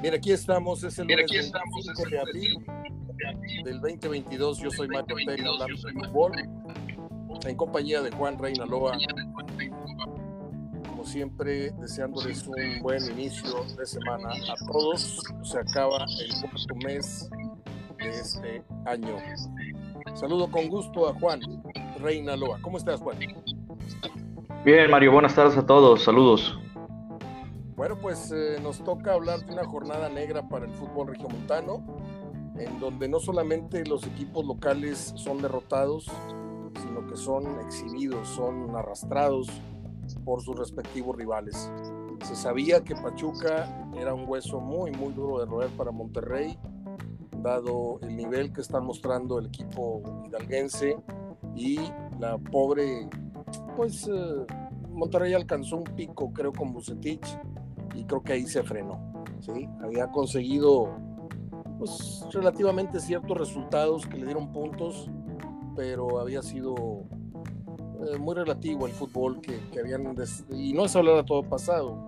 Bien, aquí estamos, es el lunes 25 de abril del 2022. Yo soy Marco Ortega hablando de fútbol en compañía de Juan Reinaloa. Como siempre, deseándoles un buen inicio de semana a todos. Se acaba el cuarto mes de este año. Saludo con gusto a Juan Reinaloa. ¿Cómo estás, Juan? Bien, Mario, buenas tardes a todos. Saludos. Bueno, pues eh, nos toca hablar de una jornada negra para el fútbol regiomontano, en donde no solamente los equipos locales son derrotados, sino que son exhibidos, son arrastrados por sus respectivos rivales. Se sabía que Pachuca era un hueso muy, muy duro de roer para Monterrey, dado el nivel que está mostrando el equipo hidalguense y la pobre, pues eh, Monterrey alcanzó un pico, creo, con Bucetich y creo que ahí se frenó. ¿sí? Había conseguido pues, relativamente ciertos resultados que le dieron puntos, pero había sido eh, muy relativo el fútbol que, que habían... Y no es hablar de todo pasado,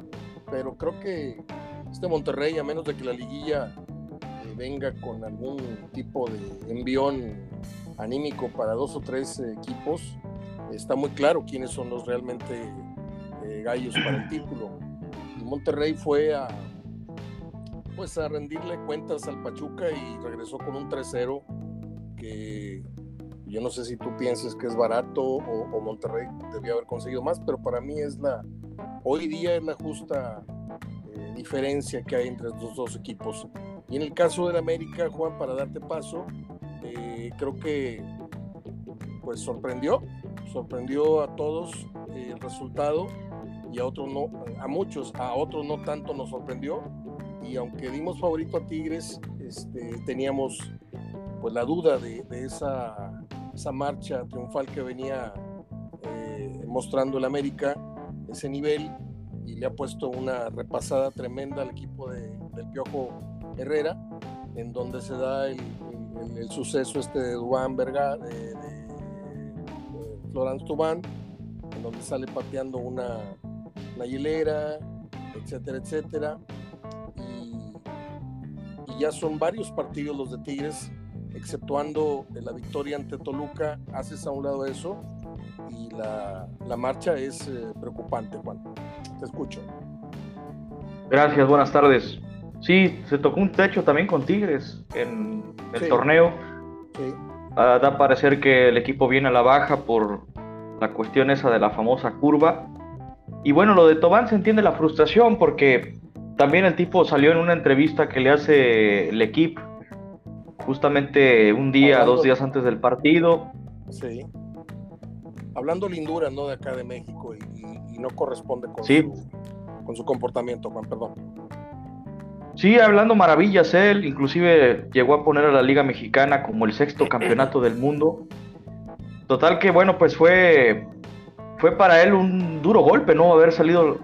pero creo que este Monterrey, a menos de que la liguilla eh, venga con algún tipo de envión anímico para dos o tres equipos, está muy claro quiénes son los realmente eh, gallos para el título. Monterrey fue a pues a rendirle cuentas al Pachuca y regresó con un 3-0 que yo no sé si tú pienses que es barato o, Monterrey debió haber conseguido más, pero para mí es la hoy día es la justa eh, diferencia que hay entre los dos equipos. Y en el caso del América, Juan, para darte paso, eh, creo que pues sorprendió, sorprendió a todos eh, el resultado y a otros no, a muchos, a otros no tanto nos sorprendió. Y aunque dimos favorito a Tigres, este, teníamos pues la duda de, esa, esa, marcha triunfal que venía eh, mostrando el América, ese nivel, y le ha puesto una repasada tremenda al equipo de, del Piojo Herrera, en donde se da el, el, suceso este de Dubán Verga, de, de, de Florence Tubán, en donde sale pateando una, la hilera, etcétera, etcétera. Y, ya son varios partidos los de Tigres, exceptuando la victoria ante Toluca, haces a un lado eso y la, la marcha es eh, preocupante, Juan. Te escucho. Gracias, buenas tardes. Sí, se tocó un techo también con Tigres en el torneo. Sí. Ah, da a parecer que el equipo viene a la baja por la cuestión esa de la famosa curva y bueno, lo de Tobán se entiende la frustración porque también el tipo salió en una entrevista que le hace el equipo justamente un día, dos días antes del partido. Sí. Hablando lindura, ¿no? De acá de México y, no corresponde con, su, con su comportamiento, Juan, perdón. Sí, hablando maravillas él, inclusive llegó a poner a la Liga Mexicana como el sexto campeonato del mundo. Total que bueno, pues fue fue para él un duro golpe, ¿no? Haber salido,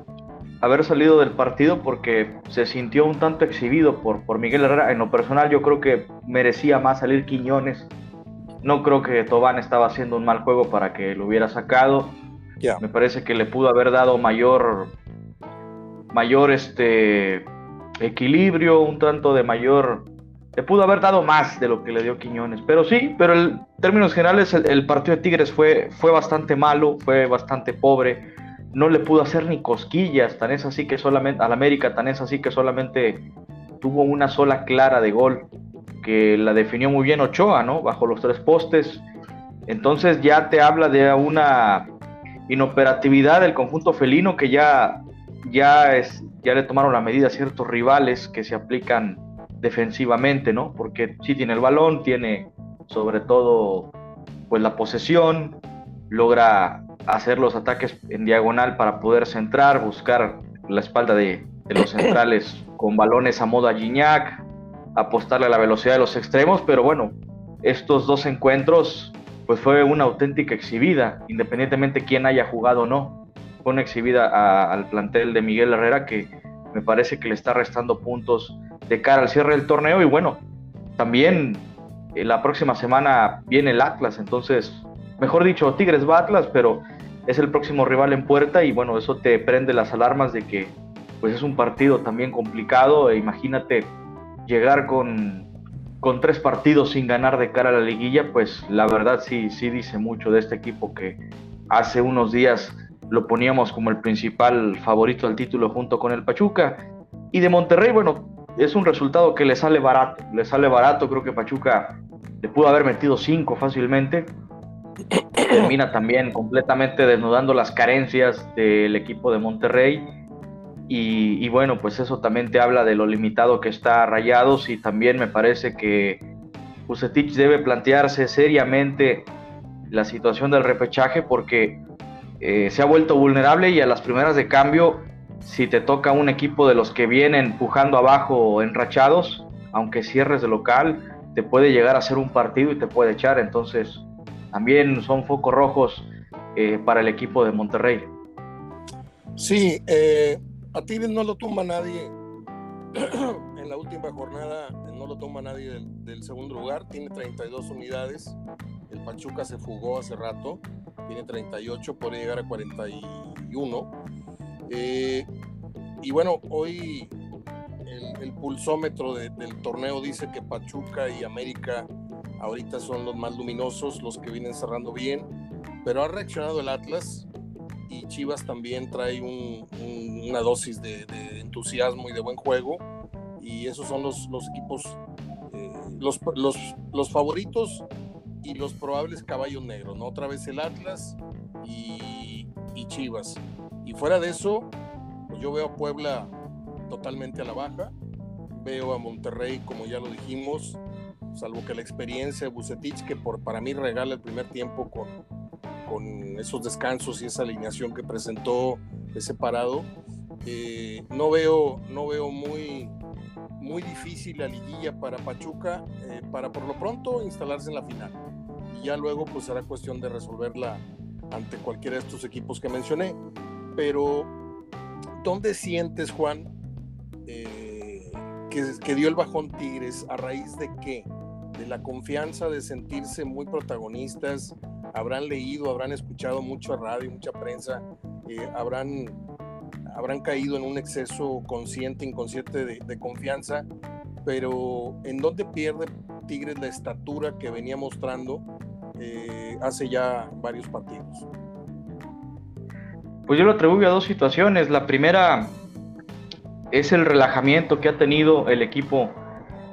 haber salido del partido porque se sintió un tanto exhibido por, por Miguel Herrera. En lo personal, yo creo que merecía más salir Quiñones. No creo que Tobán estaba haciendo un mal juego para que lo hubiera sacado. Me parece que le pudo haber dado mayor, mayor este, equilibrio, un tanto de mayor le pudo haber dado más de lo que le dio Quiñones. Pero sí, pero en términos generales el, partido de Tigres fue, fue bastante malo, fue bastante pobre. No le pudo hacer ni cosquillas, tan es así que solamente, al América tan es así que solamente tuvo una sola clara de gol, que la definió muy bien Ochoa, ¿no? Bajo los tres postes. Entonces ya te habla de una inoperatividad del conjunto felino que ya, ya, es, ya le tomaron la medida a ciertos rivales que se aplican defensivamente, ¿no? Porque sí tiene el balón, tiene sobre todo pues la posesión, logra hacer los ataques en diagonal para poder centrar, buscar la espalda de, los centrales con balones a modo a Gignac, apostarle a la velocidad de los extremos, pero bueno, estos dos encuentros pues fue una auténtica exhibida, independientemente quién haya jugado o no. Fue una exhibida al plantel de Miguel Herrera que me parece que le está restando puntos de cara al cierre del torneo y bueno, también eh, la próxima semana viene el Atlas, entonces, mejor dicho, Tigres va Atlas, pero es el próximo rival en puerta y bueno, eso te prende las alarmas de que pues es un partido también complicado. E imagínate llegar con, con tres partidos sin ganar de cara a la liguilla, pues la verdad sí, sí dice mucho de este equipo que hace unos días lo poníamos como el principal favorito al título junto con el Pachuca. Y de Monterrey, bueno, es un resultado que le sale barato, le sale barato, creo que Pachuca le pudo haber metido cinco fácilmente. Termina también completamente desnudando las carencias del equipo de Monterrey. Y, bueno, pues eso también te habla de lo limitado que está Rayados y también me parece que Bucetich debe plantearse seriamente la situación del repechaje porque eh, se ha vuelto vulnerable y a las primeras de cambio, si te toca un equipo de los que vienen empujando abajo enrachados, aunque cierres de local, te puede llegar a ser un partido y te puede echar. Entonces, también son focos rojos eh, para el equipo de Monterrey. Sí, eh, a Tigres no lo tumba nadie en la última jornada, no lo toma nadie del, del, segundo lugar, tiene 32 unidades, el Pachuca se fugó hace rato, tiene 38, puede llegar a 41. Eh, y bueno, hoy el, pulsómetro del torneo dice que Pachuca y América ahorita son los más luminosos, los que vienen cerrando bien, pero ha reaccionado el Atlas y Chivas también trae una dosis de, entusiasmo y de buen juego y esos son los, equipos, eh, los, favoritos y los probables caballos negros, ¿no? Otra vez el Atlas y Chivas. Y fuera de eso, yo veo a Puebla totalmente a la baja. Veo a Monterrey, como ya lo dijimos, salvo que la experiencia de Bucetich, que por, para mí regala el primer tiempo con, con esos descansos y esa alineación que presentó de separado, eh, no, veo, no veo muy, muy difícil la liguilla para Pachuca, eh, para por lo pronto instalarse en la final. Y ya luego pues será cuestión de resolverla ante cualquiera de estos equipos que mencioné. Pero, ¿dónde sientes, Juan, eh, que, dio el bajón Tigres, ¿a raíz de qué? De la confianza de sentirse muy protagonistas, habrán leído, habrán escuchado mucho radio, mucha prensa, eh, habrán, habrán caído en un exceso consciente, inconsciente de, confianza, pero ¿en dónde pierde Tigres la estatura que venía mostrando eh, hace ya varios partidos? Pues yo lo atribuyo a dos situaciones. La primera, es el relajamiento que ha tenido el equipo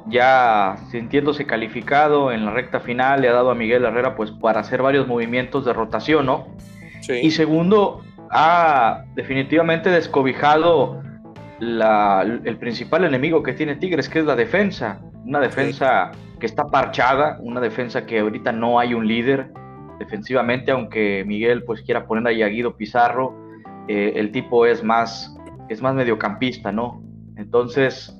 ya sintiéndose calificado en la recta final, le ha dado a Miguel Herrera pues para hacer varios movimientos de rotación, ¿no? Y segundo, ha definitivamente descobijado el principal enemigo que tiene Tigres, que es la defensa. Una defensa que está parchada, una defensa que ahorita no hay un líder defensivamente, aunque Miguel pues quiera poner a Guido Pizarro, eh, el tipo es más es más mediocampista, ¿no? Entonces,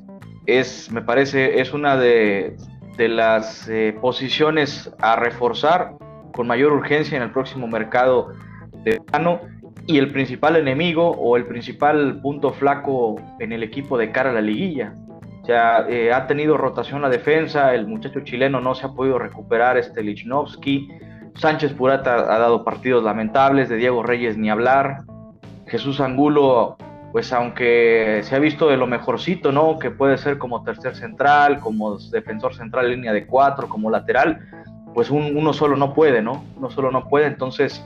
es, me parece, es una de, las eh, posiciones a reforzar con mayor urgencia en el próximo mercado de verano y el principal enemigo o el principal punto flaco en el equipo de cara a la liguilla. O sea, eh, ha tenido rotación la defensa, el muchacho chileno no se ha podido recuperar, este Lichnowsky, Sánchez Purata ha dado partidos lamentables, de Diego Reyes ni hablar, Jesús Angulo pues aunque se ha visto de lo mejorcito, ¿no? Que puede ser como tercer central, como defensor central, línea de cuatro, como lateral, pues uno solo no puede, ¿no? Uno solo no puede. Entonces,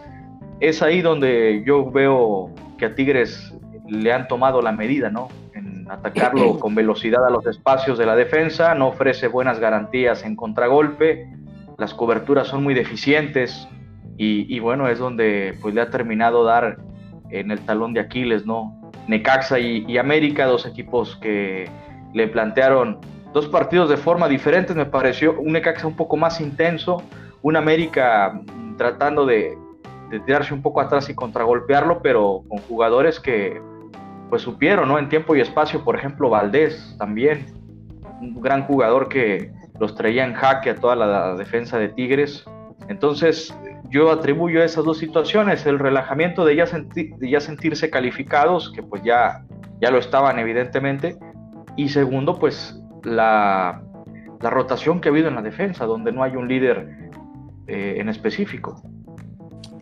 es ahí donde yo veo que a Tigres le han tomado la medida, ¿no? En atacarlo con velocidad a los espacios de la defensa, no ofrece buenas garantías en contragolpe, las coberturas son muy deficientes y, y bueno, es donde pues le ha terminado dar en el talón de Aquiles, ¿no? Necaxa y, América, dos equipos que le plantearon dos partidos de forma diferente, me pareció un Necaxa un poco más intenso, un América tratando de, tirarse un poco atrás y contragolpearlo, pero con jugadores que pues supieron, ¿no? En tiempo y espacio, por ejemplo, Valdés también, un gran jugador que los traía en jaque a toda la defensa de Tigres. Entonces, yo atribuyo a esas dos situaciones, el relajamiento de ya, de ya sentirse calificados, que pues ya, ya lo estaban evidentemente, y segundo, pues la, rotación que ha habido en la defensa, donde no hay un líder eh, en específico.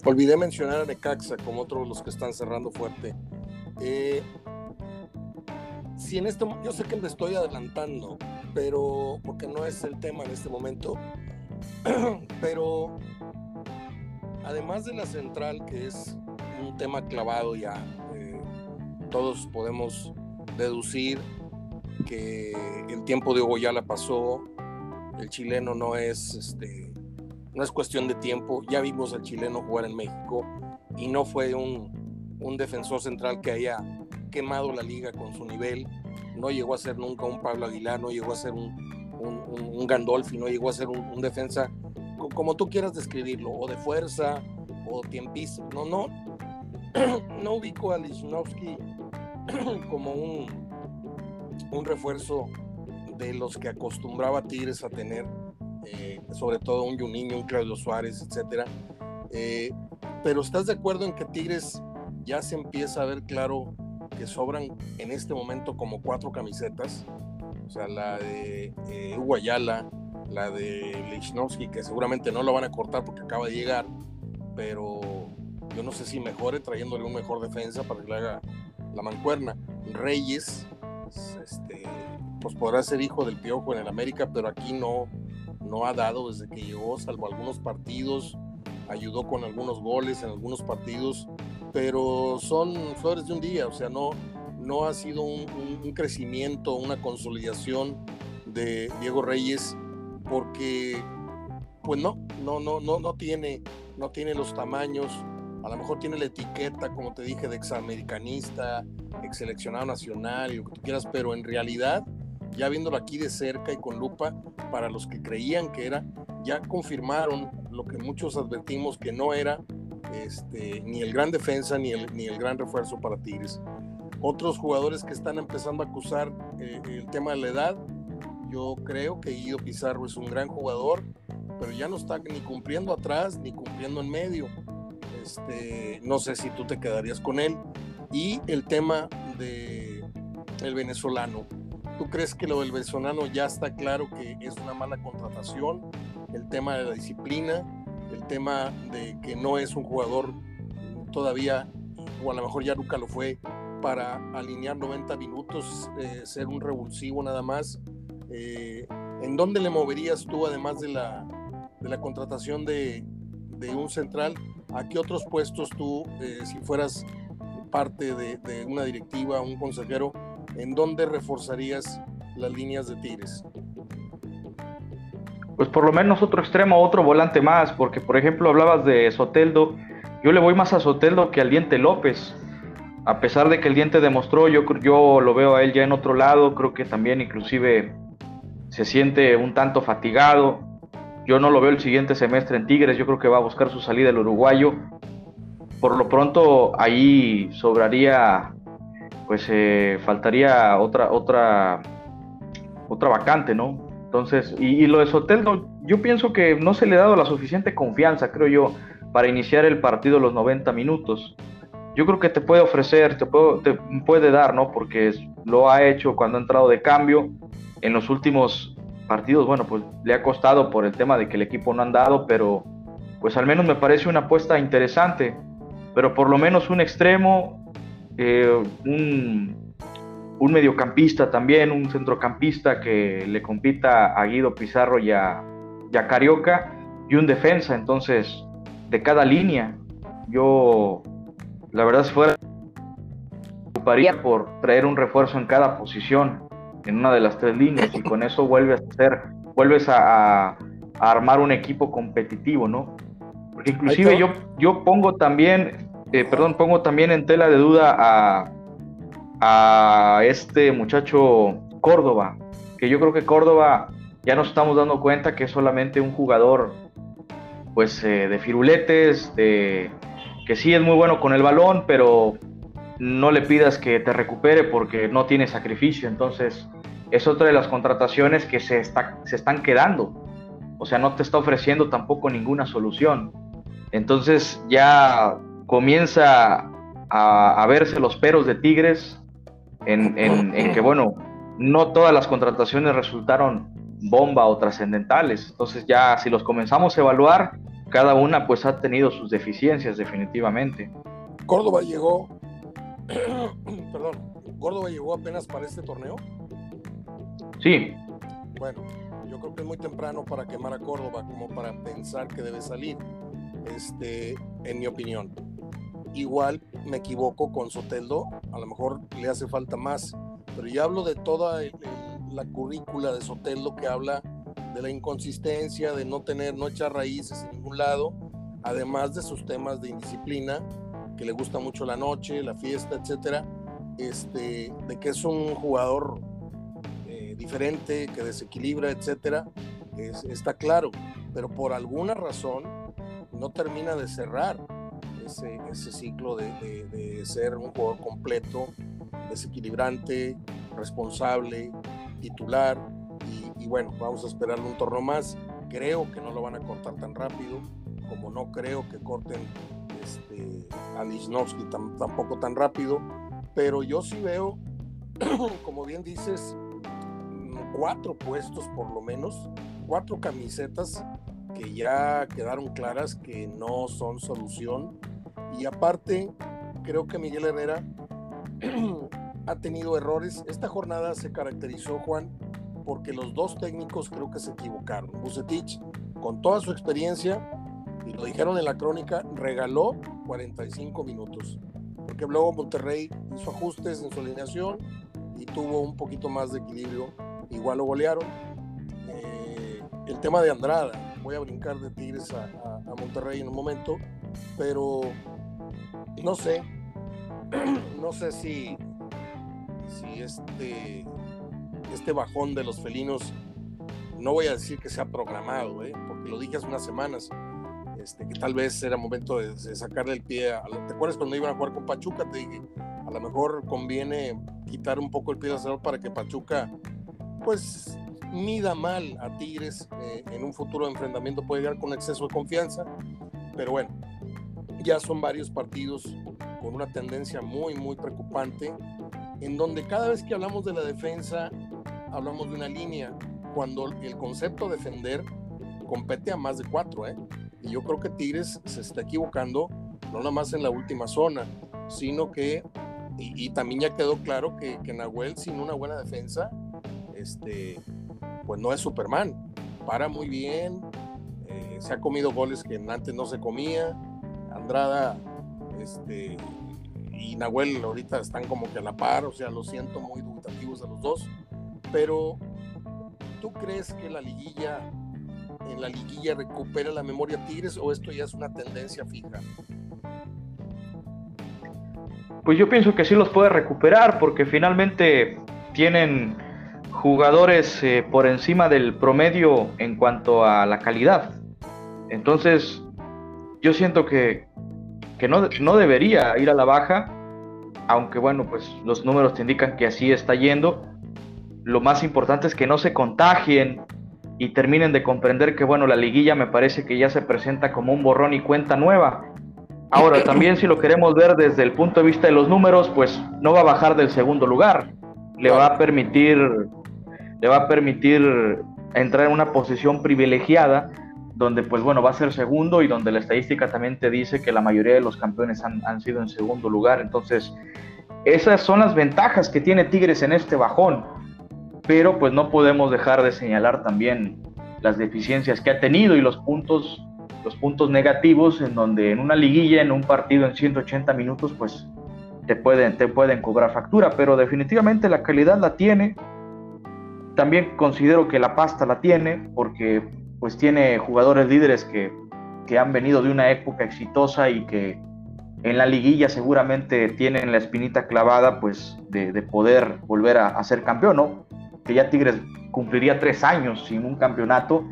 Olvidé mencionar a Necaxa como otro de los que están cerrando fuerte. Eh, si en esto, yo sé que me estoy adelantando, pero porque no es el tema en este momento, pero además de la central, que es un tema clavado ya, eh, todos podemos deducir que el tiempo de Hugo ya la pasó, el chileno no es, este, no es cuestión de tiempo, ya vimos al chileno jugar en México y no fue un, un defensor central que haya quemado la liga con su nivel, no llegó a ser nunca un Pablo Aguilar, no llegó a ser un, un, Gandolfi, no llegó a ser un, defensa como tú quieras describirlo, o de fuerza, o tiempista, no, no, no ubico a Lichnowsky como un, un refuerzo de los que acostumbraba Tigres a tener, eh, sobre todo un Juninho, un Claudio Suárez, etcétera. Eh, pero ¿estás de acuerdo en que Tigres ya se empieza a ver claro que sobran en este momento como cuatro camisetas? O sea, la de eh, Hugo Ayala, la de Lichnowsky, que seguramente no lo van a cortar porque acaba de llegar, pero yo no sé si mejore trayéndole un mejor defensa para que le haga la mancuerna. Reyes, este, pues podrá ser hijo del Piojo en el América, pero aquí no, no ha dado desde que llegó, salvo algunos partidos, ayudó con algunos goles en algunos partidos, pero son flores de un día, o sea, no, no ha sido un, crecimiento, una consolidación de Diego Reyes, porque pues no, no, no, no, no tiene, no tiene los tamaños, a lo mejor tiene la etiqueta, como te dije, de examericanista, ex seleccionado nacional y lo que tú quieras, pero en realidad ya viéndolo aquí de cerca y con lupa, para los que creían que era, ya confirmaron lo que muchos advertimos que no era este, ni el gran defensa ni el, ni el gran refuerzo para Tigres. Otros jugadores que están empezando a acusar eh, el tema de la edad, yo creo que Guido Pizarro es un gran jugador, pero ya no está ni cumpliendo atrás ni cumpliendo en medio. Este, no sé si tú te quedarías con él. Y el tema de el venezolano. ¿Tú crees que lo del venezolano ya está claro que es una mala contratación? El tema de la disciplina, el tema de que no es un jugador todavía, o a lo mejor ya nunca lo fue, para alinear 90 minutos, eh, ser un revulsivo nada más. Eh, ¿En dónde le moverías tú, además de la, de la contratación de, de, un central? ¿A qué otros puestos tú, eh, si fueras parte de, una directiva, un consejero, ¿en dónde reforzarías las líneas de Tigres? Pues por lo menos otro extremo, otro volante más, porque por ejemplo hablabas de Soteldo, yo le voy más a Soteldo que al Diente López. A pesar de que el Diente demostró, yo, yo lo veo a él ya en otro lado, creo que también inclusive se siente un tanto fatigado. Yo no lo veo el siguiente semestre en Tigres, yo creo que va a buscar su salida el uruguayo. Por lo pronto ahí sobraría pues eh, faltaría otra, otra, otra vacante, ¿no? Entonces, y, lo de Soteldo, yo pienso que no se le ha dado la suficiente confianza, creo yo, para iniciar el partido los 90 minutos. Yo creo que te puede ofrecer, te, te puede dar, ¿no? Porque lo ha hecho cuando ha entrado de cambio. En los últimos partidos, bueno, pues le ha costado por el tema de que el equipo no ha andado, pero pues al menos me parece una apuesta interesante. Pero por lo menos un extremo, eh, un, un, mediocampista también, un centrocampista que le compita a Guido Pizarro y a, Carioca, y un defensa. Entonces, de cada línea, yo, la verdad, fuera, ocuparía por traer un refuerzo en cada posición, en una de las tres líneas, y con eso vuelves a hacer, vuelves a, armar un equipo competitivo, ¿no? Porque inclusive yo, yo pongo también eh, perdón, pongo también en tela de duda a, a este muchacho Córdoba, que yo creo que Córdoba ya nos estamos dando cuenta que es solamente un jugador pues eh, de firuletes, de, que sí es muy bueno con el balón, pero no le pidas que te recupere porque no tiene sacrificio. Entonces es otra de las contrataciones que se, está, se están quedando. O sea, no te está ofreciendo tampoco ninguna solución. Entonces ya comienza a, verse los peros de Tigres en, que, bueno, no todas las contrataciones resultaron bomba o trascendentales. Entonces ya si los comenzamos a evaluar, cada una pues ha tenido sus deficiencias definitivamente. Córdoba llegó, perdón, ¿Córdoba llegó apenas para este torneo? Sí. Bueno, yo creo que es muy temprano para quemar a Córdoba como para pensar que debe salir, este, en mi opinión. Igual me equivoco con Soteldo, a lo mejor le hace falta más, pero ya hablo de toda la currícula de Soteldo que habla de la inconsistencia, de no tener, no echar raíces en ningún lado, además de sus temas de indisciplina, que le gusta mucho la noche, la fiesta, etcétera, este, de que es un jugador eh, diferente, que desequilibra, etcétera, está claro, pero por alguna razón no termina de cerrar ese, ese ciclo de, de, ser un jugador completo, desequilibrante, responsable, titular, y, y bueno, vamos a esperarle un torneo más. Creo que no lo van a cortar tan rápido, como no creo que corten este, a Lichnowsky tampoco tan rápido, pero yo sí veo, como bien dices, cuatro puestos por lo menos, cuatro camisetas que ya quedaron claras que no son solución. Y aparte, creo que Miguel Herrera ha tenido errores. Esta jornada se caracterizó, Juan, porque los dos técnicos creo que se equivocaron. Bucetich, con toda su experiencia, y lo dijeron en la crónica, regaló 45 minutos. Porque luego Monterrey hizo ajustes en su alineación y tuvo un poquito más de equilibrio. Igual lo golearon. Eh, el tema de Andrada, voy a brincar de Tigres a, Monterrey en un momento, pero no sé, no sé si, si este, este bajón de los felinos, no voy a decir que sea programado, ¿eh? porque lo dije hace unas semanas, este, que tal vez era momento de, sacarle el pie. A, ¿Te acuerdas cuando iban a jugar con Pachuca? Te dije, a lo mejor conviene quitar un poco el pie del acelerador para que Pachuca, pues, mida mal a Tigres eh, en un futuro enfrentamiento, puede llegar con exceso de confianza. Pero bueno, ya son varios partidos con una tendencia muy, muy preocupante, en donde cada vez que hablamos de la defensa, hablamos de una línea, cuando el concepto defender compete a más de cuatro, ¿eh? Y yo creo que Tigres se está equivocando, no nada más en la última zona, sino que, y, también ya quedó claro que, que, Nahuel sin una buena defensa, este, pues no es Superman. Para muy bien, eh, se ha comido goles que antes no se comía. Andrada este, y Nahuel ahorita están como que a la par, o sea, lo siento muy dubitativos a los dos. Pero, ¿tú crees que la liguilla en la liguilla recupera la memoria Tigres o esto ya es una tendencia fija? Pues yo pienso que sí los puede recuperar porque finalmente tienen jugadores eh, por encima del promedio en cuanto a la calidad. Entonces, yo siento que, que no, no debería ir a la baja, aunque bueno, pues los números te indican que así está yendo. Lo más importante es que no se contagien y terminen de comprender que, bueno, la liguilla me parece que ya se presenta como un borrón y cuenta nueva. Ahora, también si lo queremos ver desde el punto de vista de los números, pues no va a bajar del segundo lugar. Le va a permitir, le va a permitir entrar en una posición privilegiada donde pues bueno, va a ser segundo y donde la estadística también te dice que la mayoría de los campeones han, han sido en segundo lugar. Entonces, esas son las ventajas que tiene Tigres en este bajón pero pues no podemos dejar de señalar también las deficiencias que ha tenido y los puntos los puntos negativos en donde en una liguilla, en un partido en 180 minutos, pues te pueden, te pueden cobrar factura, pero definitivamente la calidad la tiene. También considero que la pasta la tiene, porque pues tiene jugadores líderes que, que han venido de una época exitosa y que en la liguilla seguramente tienen la espinita clavada pues de, de poder volver a, a, ser campeón, ¿no? que ya Tigres cumpliría tres años sin un campeonato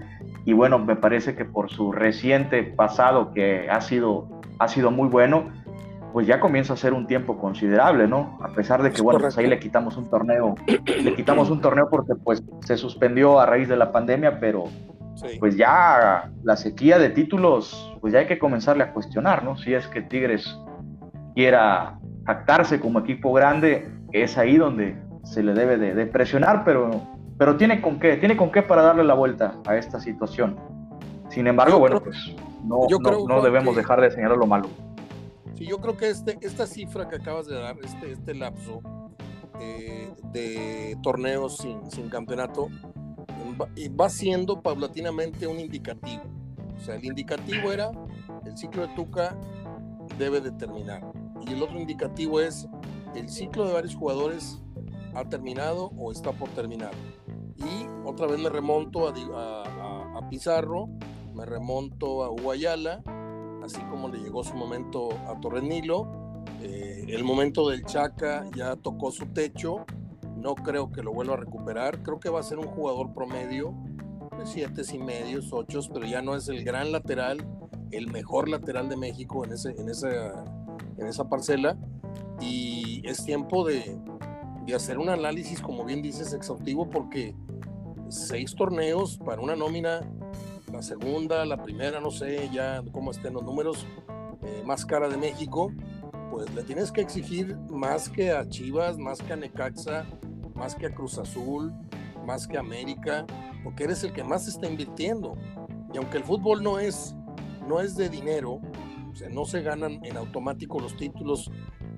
y bueno, me parece que por su reciente pasado que ha sido, ha sido muy bueno, pues ya comienza a ser un tiempo considerable, ¿no? A pesar de que, bueno, pues ahí le quitamos un torneo, le quitamos un torneo porque pues se suspendió a raíz de la pandemia, pero pues ya la sequía de títulos, pues ya hay que comenzarle a cuestionar, ¿no? Si es que Tigres quiera jactarse como equipo grande, es ahí donde se le debe de, presionar, pero, pero tiene con qué, tiene con qué para darle la vuelta a esta situación. Sin embargo, bueno, pues no, no, debemos dejar de señalar lo malo. Sí, yo creo que este, esta cifra que acabas de dar, este, este lapso, eh, de torneos sin, sin campeonato y va siendo paulatinamente un indicativo. O sea, el indicativo era el ciclo de Tuca debe de terminar. Y el otro indicativo es el ciclo de varios jugadores ha terminado o está por terminar. Y otra vez me remonto a, a, Pizarro, me remonto a Guayala, así como le llegó su momento a Torrenilo. Eh, el momento del Chaca ya tocó su techo, no creo que lo vuelva a recuperar. Creo que va a ser un jugador promedio de siete y medios, ocho, pero ya no es el gran lateral, el mejor lateral de México en, ese, en, esa, en esa parcela. Y es tiempo de, de hacer un análisis, como bien dices, exhaustivo, porque seis torneos para una nómina, la segunda, la primera, no sé ya cómo estén los números, eh, más cara de México, pues le tienes que exigir más que a Chivas, más que a Necaxa, más que a Cruz Azul, más que a América, porque eres el que más está invirtiendo. Y aunque el fútbol no es, no es de dinero, no se ganan en automático los títulos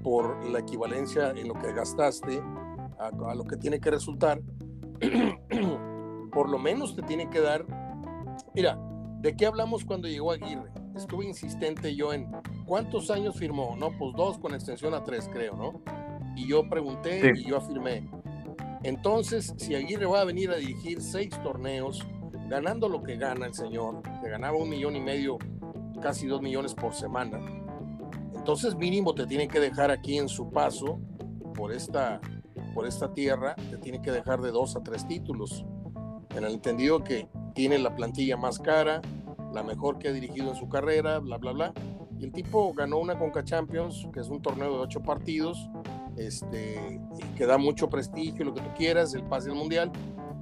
por la equivalencia en lo que gastaste a, lo que tiene que resultar, por lo menos te tiene que dar. Mira, ¿de qué hablamos cuando llegó Aguirre? Estuve insistente yo en cuántos años firmó, ¿no? Pues dos con extensión a tres, creo, ¿no? Y yo pregunté y yo afirmé. Entonces, si Aguirre va a venir a dirigir seis torneos, ganando lo que gana el señor, que ganaba un millón y medio, casi dos millones por semana, entonces mínimo te tiene que dejar aquí en su paso por esta, por esta tierra, te tiene que dejar de dos a tres títulos. En el entendido que tiene la plantilla más cara, la mejor que ha dirigido en su carrera, bla, bla, bla. Y el tipo ganó una Conca Champions, que es un torneo de ocho partidos, este, que da mucho prestigio, lo que tú quieras, el pase al mundial,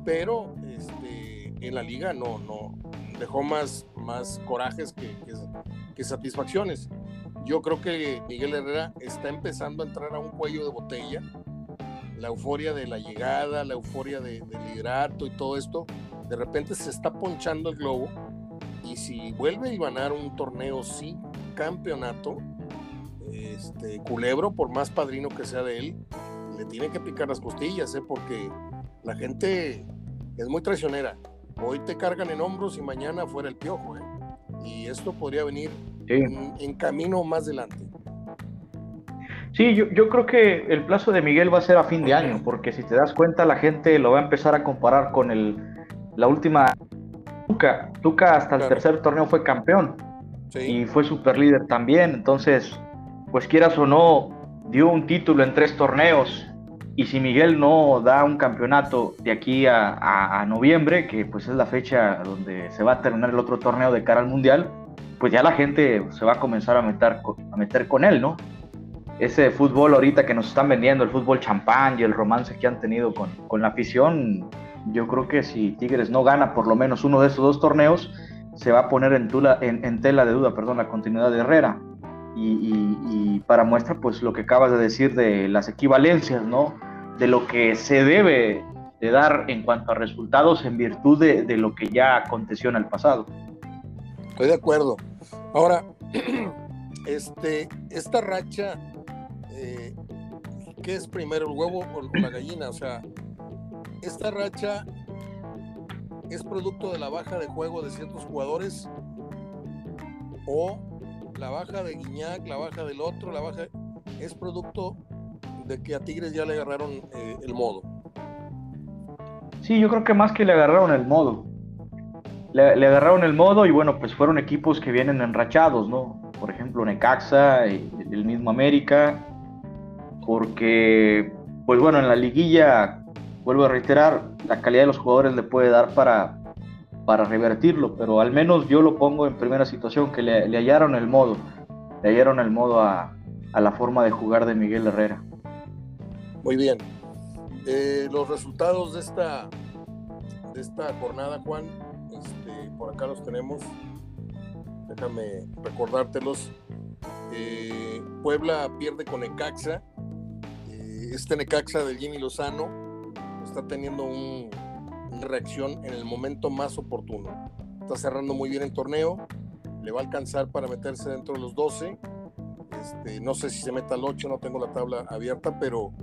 pero este, en la liga no, no, dejó más, más corajes que, que satisfacciones. Yo creo que Miguel Herrera está empezando a entrar a un cuello de botella. La euforia de la llegada, la euforia de, del liderato y todo esto, de repente se está ponchando el globo. Y si vuelve a ganar un torneo sin campeonato, este, Culebro, por más padrino que sea de él, le tiene que picar las costillas, ¿eh? porque la gente es muy traicionera. Hoy te cargan en hombros y mañana fuera el piojo. ¿eh? Y esto podría venir en, camino más adelante. Sí, yo, yo, creo que el plazo de Miguel va a ser a fin de año, porque si te das cuenta, la gente lo va a empezar a comparar con el, la última Tuca. Tuca hasta el tercer torneo fue campeón y fue super líder también. Entonces, pues quieras o no, dio un título en tres torneos. Y si Miguel no da un campeonato de aquí a, a noviembre, que pues es la fecha donde se va a terminar el otro torneo de cara al Mundial, pues ya la gente se va a comenzar a meter, a meter con él, ¿no? Ese fútbol ahorita que nos están vendiendo, el fútbol champán y el romance que han tenido con, con la afición, yo creo que si Tigres no gana por lo menos uno de esos dos torneos, se va a poner en, tula, en, tela de duda, perdón, la continuidad de Herrera. Y, para muestra, pues lo que acabas de decir de las equivalencias, ¿no? De lo que se debe de dar en cuanto a resultados en virtud de, de lo que ya aconteció en el pasado. Estoy de acuerdo. Ahora, este, esta racha, eh, ¿qué es primero, el huevo o la gallina? O sea, esta racha es producto de la baja de juego de ciertos jugadores o la baja de Guiñac, la baja del otro, la baja es producto de que a Tigres ya le agarraron eh, el modo. Sí, yo creo que más que le agarraron el modo le, agarraron el modo y bueno, pues fueron equipos que vienen enrachados, ¿no? Por ejemplo, Necaxa, el mismo América, porque, pues bueno, en la liguilla, vuelvo a reiterar, la calidad de los jugadores le puede dar para, para revertirlo, pero al menos yo lo pongo en primera situación, que le, hallaron el modo, le hallaron el modo a, la forma de jugar de Miguel Herrera. Muy bien. Eh, los resultados de esta, de esta jornada, Juan, por acá los tenemos. Déjame recordártelos. Eh, Puebla pierde con Necaxa. Este Necaxa del Jimmy Lozano está teniendo una reacción en el momento más oportuno. Está cerrando muy bien el torneo. Le va a alcanzar para meterse dentro de los 12. Este, no sé si se meta al 8, no tengo la tabla abierta, pero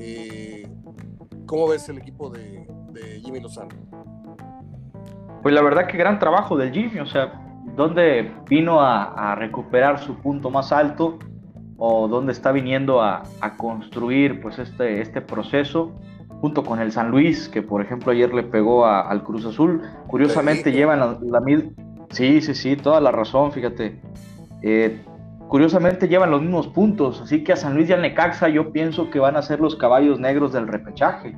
Eh, ¿Cómo ves el equipo de, Jimmy Lozano? Pues la verdad que gran trabajo del Jimmy, o sea, donde vino a, recuperar su punto más alto o donde está viniendo a, construir pues este, este proceso junto con el San Luis, que por ejemplo ayer le pegó al Cruz Azul. Curiosamente llevan la, misma... Sí, sí, sí, toda la razón, fíjate. Eh, curiosamente llevan los mismos puntos, así que a San Luis y al Necaxa yo pienso que van a ser los caballos negros del repechaje,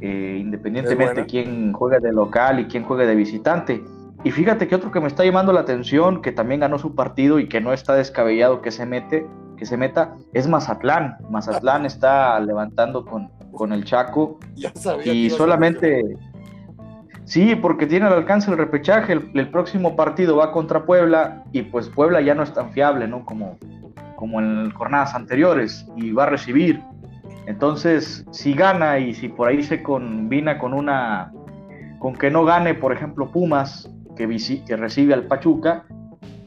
eh, independientemente de quién juegue de local y quién juegue de visitante. Y fíjate que otro que me está llamando la atención, que también ganó su partido y que no está descabellado que se mete, que se meta, es Mazatlán. Mazatlán está levantando con, con el Chaco y solamente Sí, porque tiene al alcance el repechaje. El, próximo partido va contra Puebla y pues Puebla ya no es tan fiable, ¿no? Como, como en jornadas anteriores y va a recibir. Entonces, si gana y si por ahí se combina con una, con que no gane, por ejemplo, Pumas, que, que recibe al Pachuca,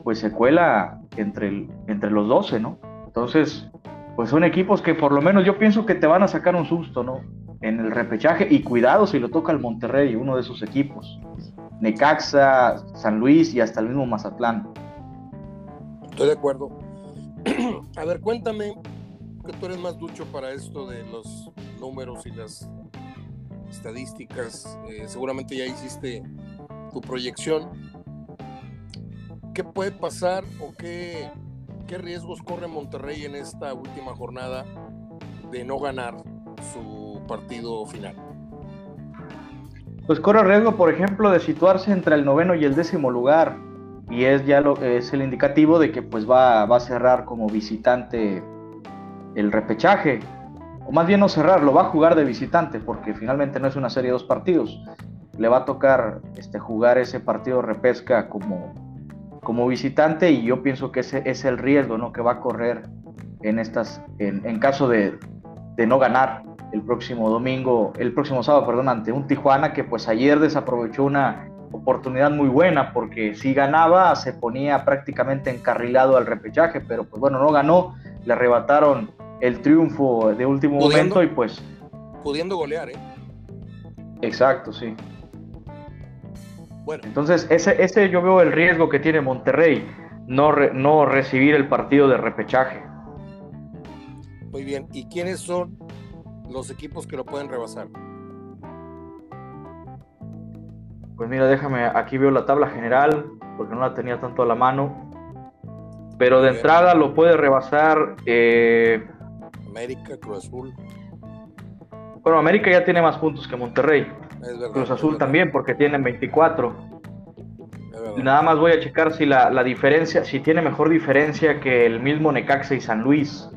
pues se cuela entre, entre los 12, ¿no? Entonces, pues son equipos que por lo menos yo pienso que te van a sacar un susto, ¿no? en el repechaje y cuidado si lo toca el Monterrey, uno de sus equipos. Necaxa, San Luis y hasta el mismo Mazatlán. Estoy de acuerdo. A ver, cuéntame, que tú eres más ducho para esto de los números y las estadísticas. Eh, seguramente ya hiciste tu proyección. ¿Qué puede pasar o qué, qué riesgos corre Monterrey en esta última jornada de no ganar su partido final? Pues corre riesgo, por ejemplo, de situarse entre el noveno y el décimo lugar. Y es ya lo es el indicativo de que pues va, va a cerrar como visitante el repechaje. O más bien no cerrar, lo va a jugar de visitante, porque finalmente no es una serie de dos partidos. Le va a tocar este, jugar ese partido repesca como, como visitante y yo pienso que ese es el riesgo ¿no? que va a correr en estas en, en caso de, de, no ganar el próximo domingo, el próximo sábado, perdón, ante un Tijuana que pues ayer desaprovechó una oportunidad muy buena porque si ganaba se ponía prácticamente encarrilado al repechaje, pero pues bueno, no ganó, le arrebataron el triunfo de último momento y pues... Pudiendo golear, ¿eh? Exacto, sí. Bueno. Entonces, ese, ese yo veo el riesgo que tiene Monterrey, no, no recibir el partido de repechaje. Muy bien, ¿y quiénes son los equipos que lo pueden rebasar? Pues mira, déjame, aquí veo la tabla general, porque no la tenía tanto a la mano. Pero de entrada lo puede rebasar. Eh, América, Cruz Azul. Bueno, América ya tiene más puntos que Monterrey. Cruz Azul también, porque tienen 24. Nada más voy a checar si la, la, diferencia, si tiene mejor diferencia que el mismo Necaxa y San Luis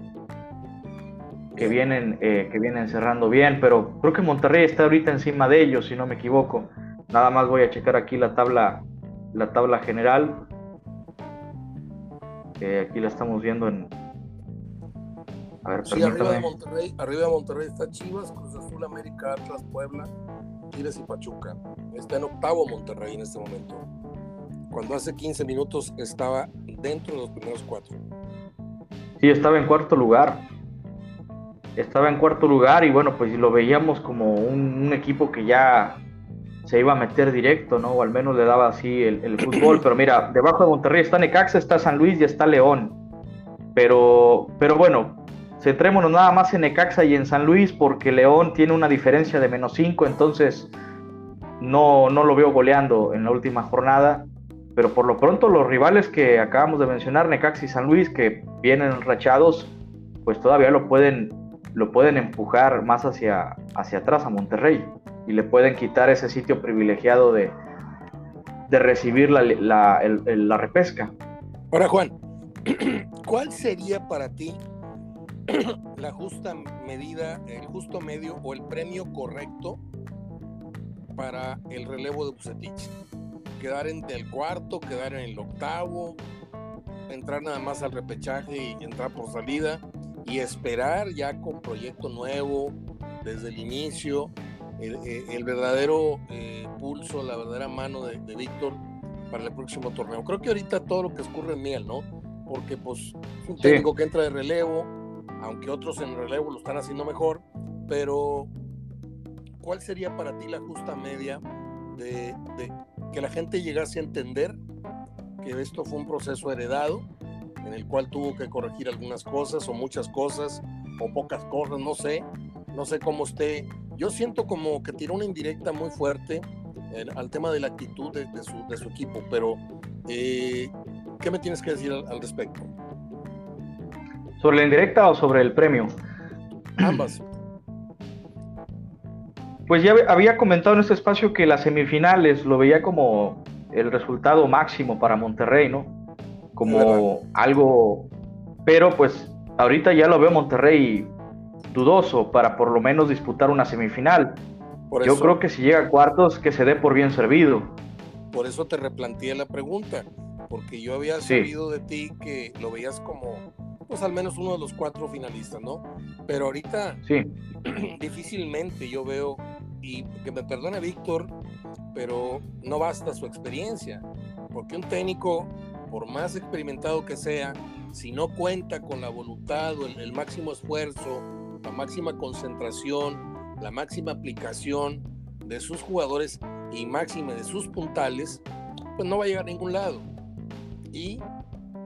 que vienen, eh, que vienen cerrando bien, pero creo que Monterrey está ahorita encima de ellos, si no me equivoco. Nada más voy a checar aquí la tabla, la tabla general. aquí la estamos viendo en. A ver, sí, arriba de, Monterrey, arriba de Monterrey está Chivas, Cruz Azul, América, Atlas, Puebla, Tigres y Pachuca. Está en octavo Monterrey en este momento. Cuando hace 15 minutos estaba dentro de los primeros cuatro. Sí, estaba en cuarto lugar estaba en cuarto lugar y bueno, pues lo veíamos como un, equipo que ya se iba a meter directo, ¿no? O al menos le daba así el, fútbol. Pero mira, debajo de Monterrey está Necaxa, está San Luis y está León. Pero, pero bueno, centrémonos nada más en Necaxa y en San Luis porque León tiene una diferencia de menos 5, entonces no, no lo veo goleando en la última jornada. Pero por lo pronto los rivales que acabamos de mencionar, Necaxa y San Luis, que vienen rachados, pues todavía lo pueden lo pueden empujar más hacia, hacia atrás a Monterrey y le pueden quitar ese sitio privilegiado de, de recibir la, la, la repesca. Ahora, Juan, ¿cuál sería para ti la justa medida, el justo medio o el premio correcto para el relevo de Bucetich? ¿Quedar en el cuarto, quedar en el octavo, entrar nada más al repechaje y entrar por salida? y esperar ya con proyecto nuevo desde el inicio, el, eh, verdadero eh, pulso, la verdadera mano de, Víctor para el próximo torneo. Creo que ahorita todo lo que escurre en miel, ¿no? Porque pues es un técnico que entra de relevo, aunque otros en relevo lo están haciendo mejor, pero ¿cuál sería para ti la justa media de, que la gente llegase a entender que esto fue un proceso heredado en el cual tuvo que corregir algunas cosas o muchas cosas o pocas cosas, no sé, no sé cómo esté. Yo siento como que tiró una indirecta muy fuerte eh, al tema de la actitud de, su, equipo, pero eh, ¿qué me tienes que decir al, respecto? ¿Sobre la indirecta o sobre el premio? Ambas. Pues ya había comentado en este espacio que las semifinales lo veía como el resultado máximo para Monterrey, ¿no? Como algo, pero pues ahorita ya lo veo Monterrey dudoso para por lo menos disputar una semifinal. Yo creo que si llega a cuartos, que se dé por bien servido. Por eso te replanteé la pregunta, porque yo había sabido de ti que lo veías como, pues al menos uno de los cuatro finalistas, ¿no? Pero ahorita sí. difícilmente yo veo, y que me perdone Víctor, pero no basta su experiencia, porque un técnico, por más experimentado que sea, si no cuenta con la voluntad o el, máximo esfuerzo, la máxima concentración, la máxima aplicación de sus jugadores y máxima de sus puntales, pues no va a llegar a ningún lado. Y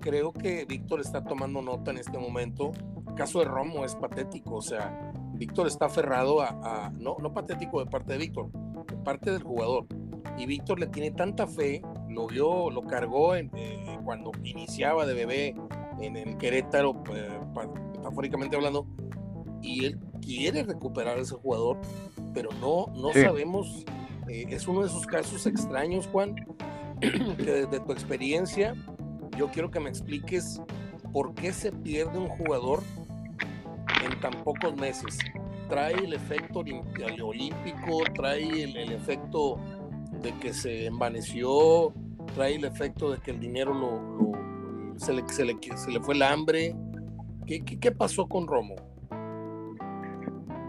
creo que Víctor está tomando nota en este momento. El caso de Romo es patético, o sea, Víctor está aferrado a, no, no patético de parte de Víctor, de parte del jugador. Y Víctor le tiene tanta fe, lo vio, lo cargó en, eh, cuando iniciaba de bebé en el Querétaro, eh, metafóricamente hablando, y él quiere recuperar a ese jugador, pero no, no sabemos, eh, es uno de esos casos extraños, Juan, que desde tu experiencia, yo quiero que me expliques por qué se pierde un jugador en tan pocos meses. Trae el efecto olímpico, trae el, efecto de que se envaneció, trae el efecto de que el dinero lo, se, le, fue el hambre. ¿Qué, qué, qué pasó con Romo?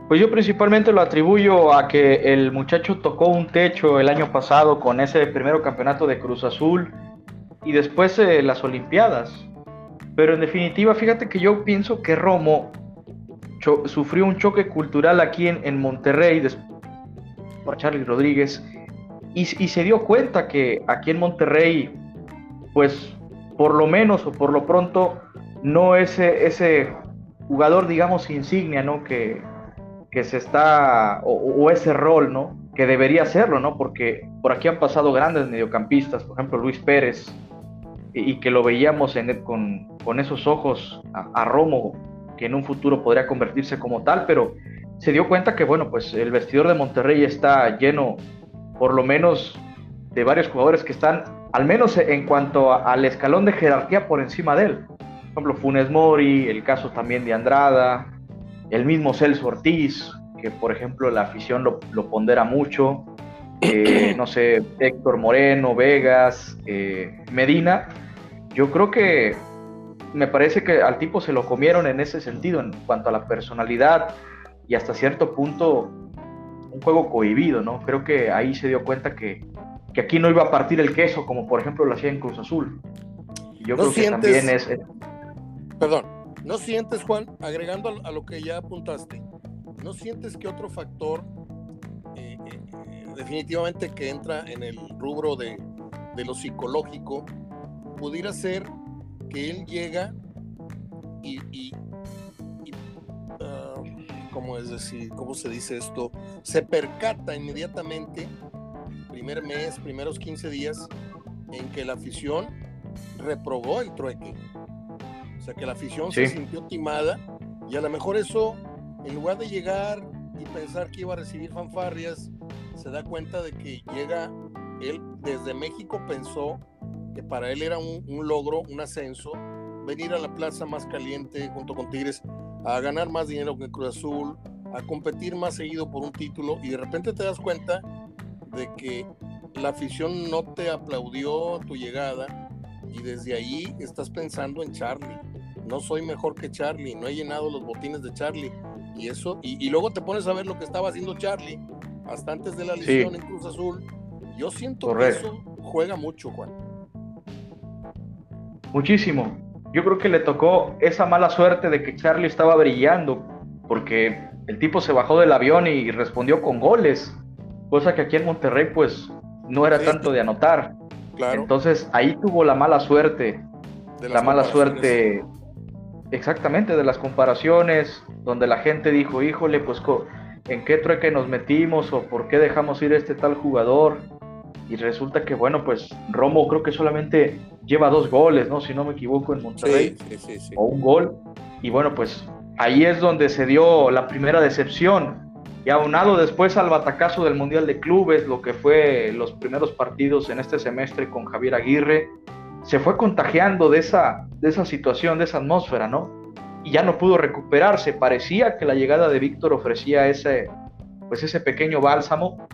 Pues yo principalmente lo atribuyo a que el muchacho tocó un techo el año pasado con ese primero campeonato de Cruz Azul y después eh, las Olimpiadas. Pero en definitiva, fíjate que yo pienso que Romo sufrió un choque cultural aquí en, Monterrey por Charlie Rodríguez y, y, se dio cuenta que aquí en Monterrey, pues por lo menos o por lo pronto, no ese, ese jugador, digamos, insignia, ¿no? Que, que se está, o, ese rol, ¿no? Que debería serlo, ¿no? Porque por aquí han pasado grandes mediocampistas, por ejemplo Luis Pérez, y, que lo veíamos en, con, con, esos ojos a, Romo, que en un futuro podría convertirse como tal, pero se dio cuenta que, bueno, pues el vestidor de Monterrey está lleno, por lo menos, de varios jugadores que están, al menos en cuanto al escalón de jerarquía por encima de él. Por ejemplo, Funes Mori, el caso también de Andrada, el mismo Celso Ortiz, que por ejemplo la afición lo, pondera mucho, eh, no sé, Héctor Moreno, Vegas, eh, Medina, yo creo que me parece que al tipo se lo comieron en ese sentido, en cuanto a la personalidad y hasta cierto punto un juego cohibido, ¿no? Creo que ahí se dio cuenta que, aquí no iba a partir el queso, como por ejemplo lo hacía en Cruz Azul. Y yo creo que también es... Perdón, ¿No sientes, Juan, agregando a lo que ya apuntaste, ¿no sientes que otro factor eh, eh, definitivamente que entra en el rubro de, lo psicológico pudiera ser que él llega y, ah, ¿cómo es decir? ¿Cómo se dice esto? Se percata inmediatamente, primer mes, primeros 15 días, en que la afición reprobó el trueque o sea, que la afición se sintió timada y a lo mejor eso, en lugar de llegar y pensar que iba a recibir fanfarrias, se da cuenta de que llega, él desde México pensó que para él era un, logro, un ascenso, venir a la plaza más caliente junto con Tigres a ganar más dinero que Cruz Azul, a competir más seguido por un título y de repente te das cuenta de que la afición no te aplaudió tu llegada y desde ahí estás pensando en Charlie no soy mejor que Charlie, no he llenado los botines de Charlie. Y eso, y, luego te pones a ver lo que estaba haciendo Charlie hasta antes de la lesión en Cruz Azul. Yo siento que eso juega mucho, Juan. Muchísimo. Yo creo que le tocó esa mala suerte de que Charlie estaba brillando, porque el tipo se bajó del avión y respondió con goles, cosa que aquí en Monterrey pues no era tanto de anotar. Claro. Entonces ahí tuvo la mala suerte, la mala suerte, exactamente, de las comparaciones, donde la gente dijo, híjole, pues en qué trueque nos metimos o por qué dejamos ir a este tal jugador. Y resulta que, bueno, pues Romo creo que solamente lleva dos goles, ¿no? Si no me equivoco, en Monterrey. Sí, sí, o un gol. Y bueno, pues ahí es donde se dio la primera decepción. Y aunado después al batacazo del Mundial de Clubes, lo que fue los primeros partidos en este semestre con Javier Aguirre, se fue contagiando de esa, de esa situación, de esa atmósfera, ¿no? y ya no pudo recuperarse. Parecía que la llegada de Víctor ofrecía ese, pues ese pequeño bálsamo,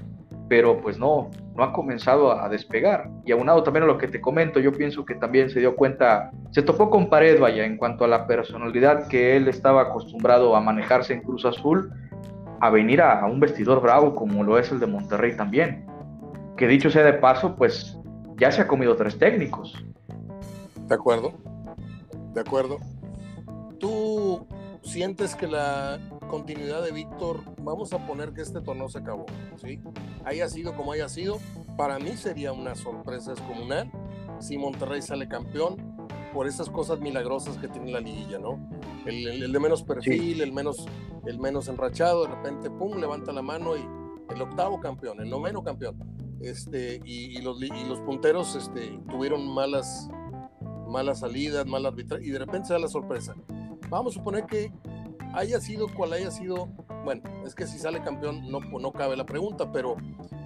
pero pues no, no ha comenzado a despegar. Y aunado también a lo que te comento, yo pienso que también se dio cuenta, se topó con pared, vaya, en cuanto a la personalidad que él estaba acostumbrado a manejarse en Cruz Azul, a venir a, a un vestidor bravo como lo es el de Monterrey también. Que dicho sea de paso, pues ya se ha comido tres técnicos. De acuerdo, de acuerdo. ¿Tú sientes que la continuidad de Víctor, vamos a poner que este torneo se acabó, ¿sí? Haya sido como haya sido, para mí sería una sorpresa descomunal si Monterrey sale campeón por esas cosas milagrosas que tiene la liguilla, ¿no? El, de menos perfil, el, menos, el menos enrachado, de repente, pum, levanta la mano y el octavo campeón, el noveno campeón. Este, y, los, y los punteros este, tuvieron malas, malas salidas, mal arbitraje, y de repente se da la sorpresa. Vamos a suponer que haya sido cual haya sido, bueno, es que si sale campeón no, no cabe la pregunta, pero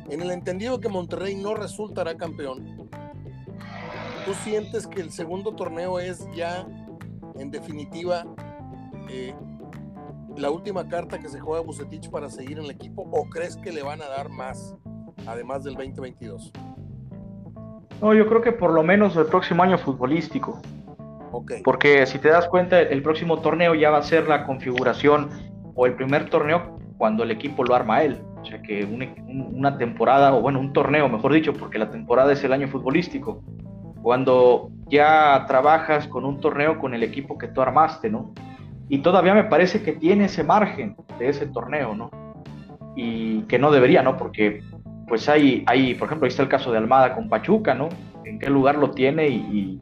en el entendido que Monterrey no resultará campeón, ¿tú sientes que el segundo torneo es ya, en definitiva, eh, la última carta que se juega Bucetich para seguir en el equipo o crees que le van a dar más, además del 2022? No, yo creo que por lo menos el próximo año futbolístico. Porque si te das cuenta, el próximo torneo ya va a ser la configuración o el primer torneo cuando el equipo lo arma él. O sea que una temporada, o bueno, un torneo, mejor dicho, porque la temporada es el año futbolístico. Cuando ya trabajas con un torneo con el equipo que tú armaste, ¿no? Y todavía me parece que tiene ese margen de ese torneo, ¿no? Y que no debería, ¿no? Porque pues hay, hay, por ejemplo, ahí está el caso de Almada con Pachuca, ¿no? En qué lugar lo tiene y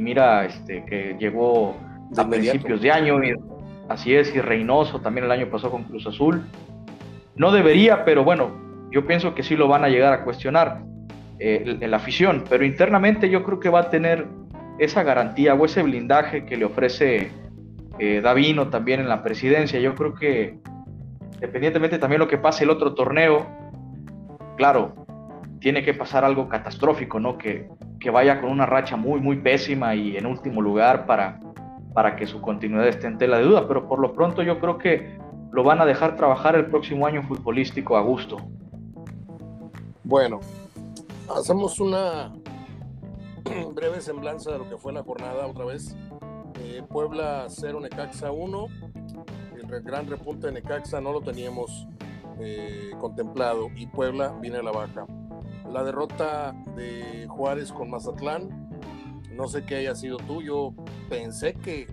mira este, que llegó a principios de año, y, así es, y Reynoso también el año pasó con Cruz Azul. No debería, pero bueno, yo pienso que sí lo van a llegar a cuestionar eh, la afición, pero internamente yo creo que va a tener esa garantía o ese blindaje que le ofrece eh, Davino también en la presidencia. Yo creo que, independientemente también lo que pase el otro torneo, claro, tiene que pasar algo catastrófico, ¿no? Que, que vaya con una racha muy, muy pésima y en último lugar para, para que su continuidad esté en tela de duda. Pero por lo pronto yo creo que lo van a dejar trabajar el próximo año futbolístico a gusto. Bueno, hacemos una breve semblanza de lo que fue la jornada otra vez. Eh, Puebla 0, Necaxa 1. El gran repunte de Necaxa no lo teníamos eh, contemplado y Puebla viene a la baja la derrota de Juárez con Mazatlán. No sé qué haya sido tú, yo pensé que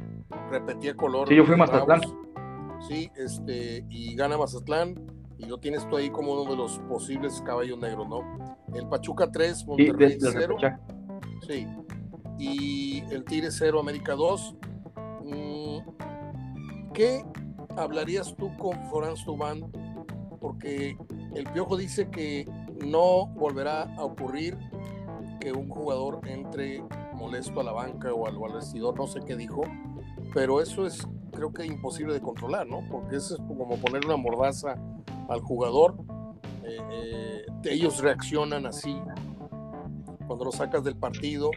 repetía color. Sí, yo fui Mazatlán. Sí, este, y gana Mazatlán, y lo tienes tú ahí como uno de los posibles caballos negros, ¿no? El Pachuca 3, Monterrey 0. Sí, y el Tigre 0, América 2. Mm, ¿Qué hablarías tú con Florán Tubán? Porque el Piojo dice que no volverá a ocurrir que un jugador entre molesto a la banca o al, vestidor, no sé qué dijo, pero eso es creo que imposible de controlar, ¿no? Porque eso es como poner una mordaza al jugador. Eh, eh, ellos reaccionan así cuando lo sacas del partido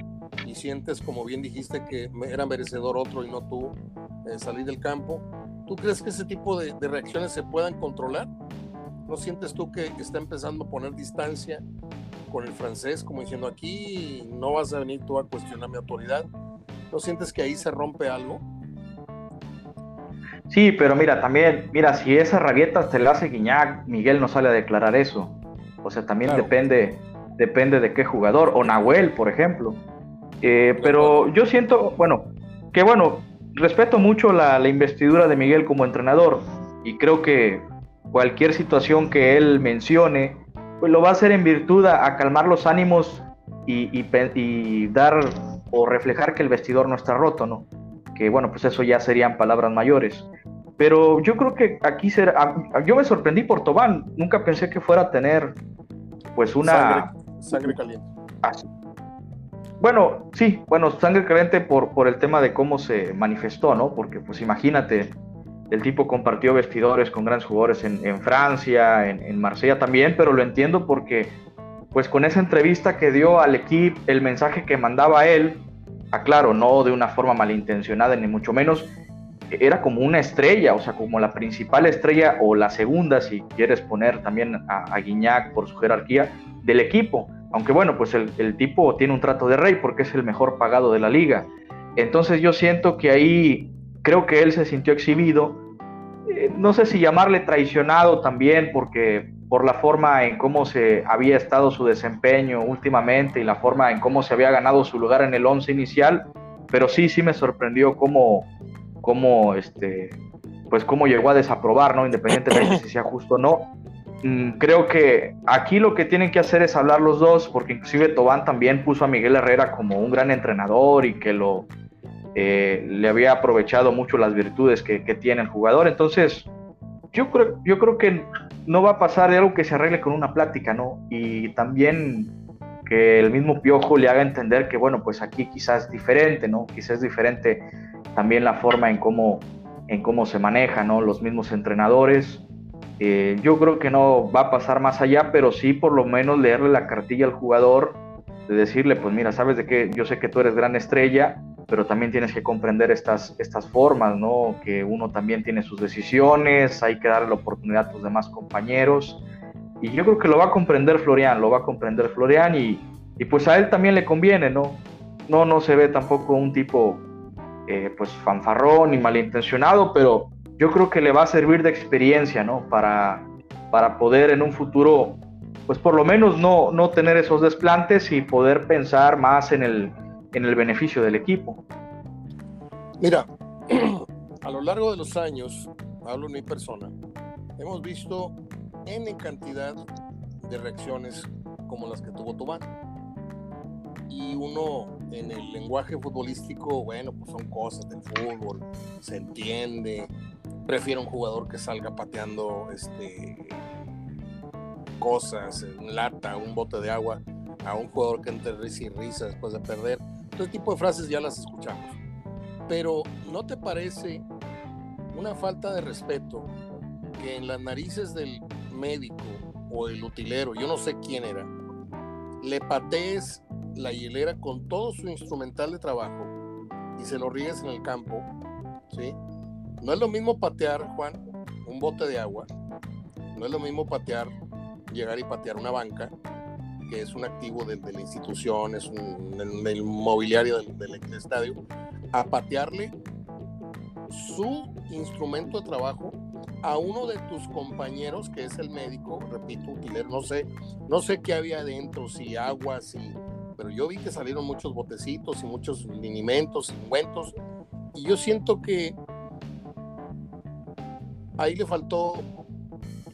y sientes, como bien dijiste, que era merecedor otro y no tú eh, salir del campo. ¿Tú crees que ese tipo de reacciones se puedan controlar? ¿No sientes tú que está empezando a poner distancia con el francés, como diciendo aquí no vas a venir tú a cuestionar mi autoridad? ¿No sientes que ahí se rompe algo? Sí, pero mira, también, mira, si esa rabieta te la hace Guiñac, Miguel no sale a declarar eso. O sea, también depende, depende de qué jugador, o Nahuel, por ejemplo. Eh, pero yo siento, bueno, que bueno, respeto mucho la, la investidura de Miguel como entrenador, Y creo que cualquier situación que él mencione, pues lo va a hacer en virtud a, calmar los ánimos y, y, dar o reflejar que el vestidor no está roto, ¿no? Que bueno, pues eso ya serían palabras mayores. Pero yo creo que aquí será, yo me sorprendí por Tobán, nunca pensé que fuera a tener pues una... Sangre, caliente. Ah, bueno, sí, bueno, sangre caliente por, por el tema de cómo se manifestó, ¿no? Porque pues imagínate, el tipo compartió vestidores con grandes jugadores en, Francia, en, Marsella también, pero lo entiendo porque, pues con esa entrevista que dio al equipo, el mensaje que mandaba él, aclaro, no de una forma malintencionada ni mucho menos, era como una estrella, o sea, como la principal estrella o la segunda, si quieres poner también a, a Guiñac por su jerarquía, del equipo. Aunque bueno, pues el, el tipo tiene un trato de rey porque es el mejor pagado de la liga. Entonces yo siento que ahí creo que él se sintió exhibido. Eh, no sé si llamarle traicionado también, porque por la forma en cómo se había estado su desempeño últimamente y la forma en cómo se había ganado su lugar en el once inicial, pero sí, sí me sorprendió cómo, cómo, este, pues cómo llegó a desaprobar, ¿no? Independientemente de si sea justo o no. Mm, creo que aquí lo que tienen que hacer es hablar los dos, porque inclusive Tobán también puso a Miguel Herrera como un gran entrenador y que lo, eh, le había aprovechado mucho las virtudes que, tiene el jugador. Entonces, yo creo, yo creo que no va a pasar de algo que se arregle con una plática, ¿no? Y también que el mismo Piojo le haga entender que, bueno, pues aquí quizás es diferente, ¿no? Quizás es diferente también la forma en cómo, en cómo se maneja, ¿no? Los mismos entrenadores. Eh, yo creo que no va a pasar más allá, pero sí por lo menos leerle la cartilla al jugador, de decirle, pues mira, sabes de qué, yo sé que tú eres gran estrella, pero también tienes que comprender estas, estas formas, ¿no? Que uno también tiene sus decisiones, hay que darle la oportunidad a tus demás compañeros. Y yo creo que lo va a comprender Florian, lo va a comprender Florian y, y pues a él también le conviene, ¿no? No, no se ve tampoco un tipo eh, pues fanfarrón ni malintencionado, pero yo creo que le va a servir de experiencia, ¿no? Para, para poder en un futuro, pues por lo menos no, no tener esos desplantes y poder pensar más en el, en el beneficio del equipo. Mira, a lo largo de los años, hablo en mi persona, hemos visto N cantidad de reacciones como las que tuvo Tomás. Y uno en el lenguaje futbolístico, bueno, pues son cosas del fútbol, se entiende. Prefiero un jugador que salga pateando este, cosas, en lata, un bote de agua, a un jugador que entre risa y risa después de perder. Este tipo de frases ya las escuchamos. Pero ¿no te parece una falta de respeto que en las narices del médico o el utilero, yo no sé quién era, le patees la hielera con todo su instrumental de trabajo y se lo ríes en el campo? ¿sí? No es lo mismo patear, Juan, un bote de agua, no es lo mismo patear, llegar y patear una banca, que es un activo de, la institución, es un, del mobiliario del, estadio, a patearle su instrumento de trabajo a uno de tus compañeros, que es el médico, repito, utilero, no sé, no sé qué había adentro, si agua, si, pero yo vi que salieron muchos botecitos y muchos linimentos, ungüentos, y yo siento que ahí le faltó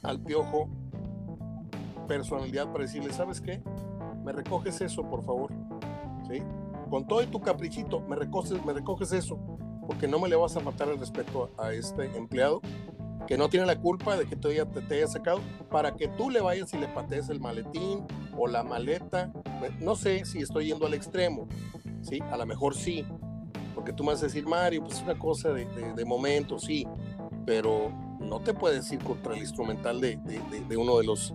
al piojo personalidad para decirle, ¿sabes qué? Me recoges eso, por favor. ¿Sí? Con todo y tu caprichito, me recoges, me recoges eso, porque no me le vas a matar el respeto a, este empleado que no tiene la culpa de que te, te, haya sacado, para que tú le vayas y le patees el maletín o la maleta. No sé si estoy yendo al extremo, ¿sí? A lo mejor sí, porque tú me vas a decir, Mario, pues es una cosa de, de, momento, sí, pero no te puedes ir contra el instrumental de, de uno de los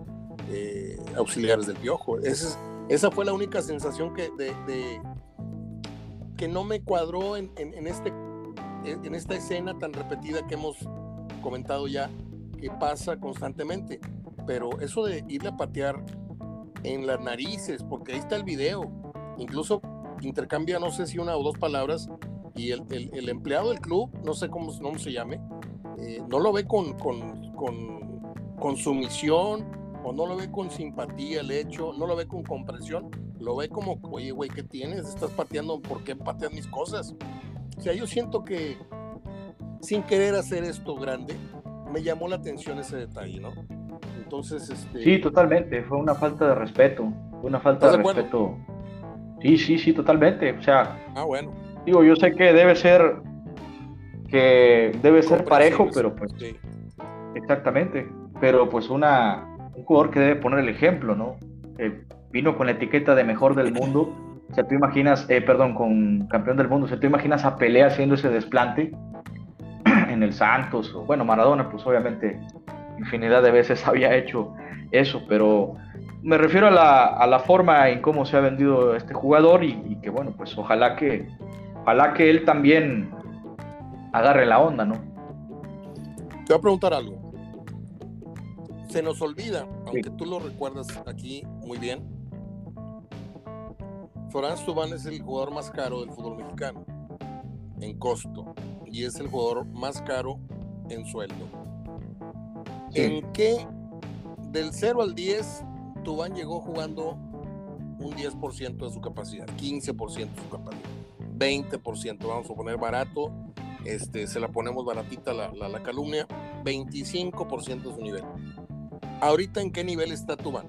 auxiliares del piojo. Esa, fue la única sensación que, que no me cuadró en, este, en esta escena tan repetida que hemos comentado ya, que pasa constantemente. Pero eso de irle a patear en las narices, porque ahí está el video, incluso intercambia no sé si una o dos palabras y el, el, empleado del club, no sé cómo, cómo se llame, eh, no lo ve con, con, con, con sumisión o no lo ve con simpatía el hecho, no lo ve con comprensión, lo ve como, oye, güey, ¿qué tienes? Estás pateando, ¿por qué pateas mis cosas? O sea, yo siento que sin querer hacer esto grande, me llamó la atención ese detalle, ¿no? Entonces, este... Sí, totalmente, fue una falta de respeto, una falta de, respeto. Sí, sí, sí, totalmente, o sea... Ah, bueno. Digo, yo sé que debe ser, que debe ser parejo, pero pues... Sí. Exactamente, pero pues una, un jugador que debe poner el ejemplo, ¿no? Eh, vino con la etiqueta de mejor del mundo, o sea, tú imaginas, eh, perdón, con campeón del mundo, o sea, tú imaginas a Pelé haciendo ese desplante en el Santos, o bueno, Maradona, pues obviamente infinidad de veces había hecho eso, pero me refiero a la, a la forma en cómo se ha vendido este jugador y, que bueno, pues ojalá que, ojalá que él también agarre la onda, ¿no? Te voy a preguntar algo. Se nos olvida, aunque tú lo recuerdas aquí muy bien, Florán Subán es el jugador más caro del fútbol mexicano en costo y es el jugador más caro en sueldo. ¿En qué del 0 al 10 Tubán llegó jugando un 10% de su capacidad, 15% de su capacidad, 20%, vamos a poner barato, este, se la ponemos baratita la, la, calumnia, 25% de su nivel. Ahorita en qué nivel está Tubán?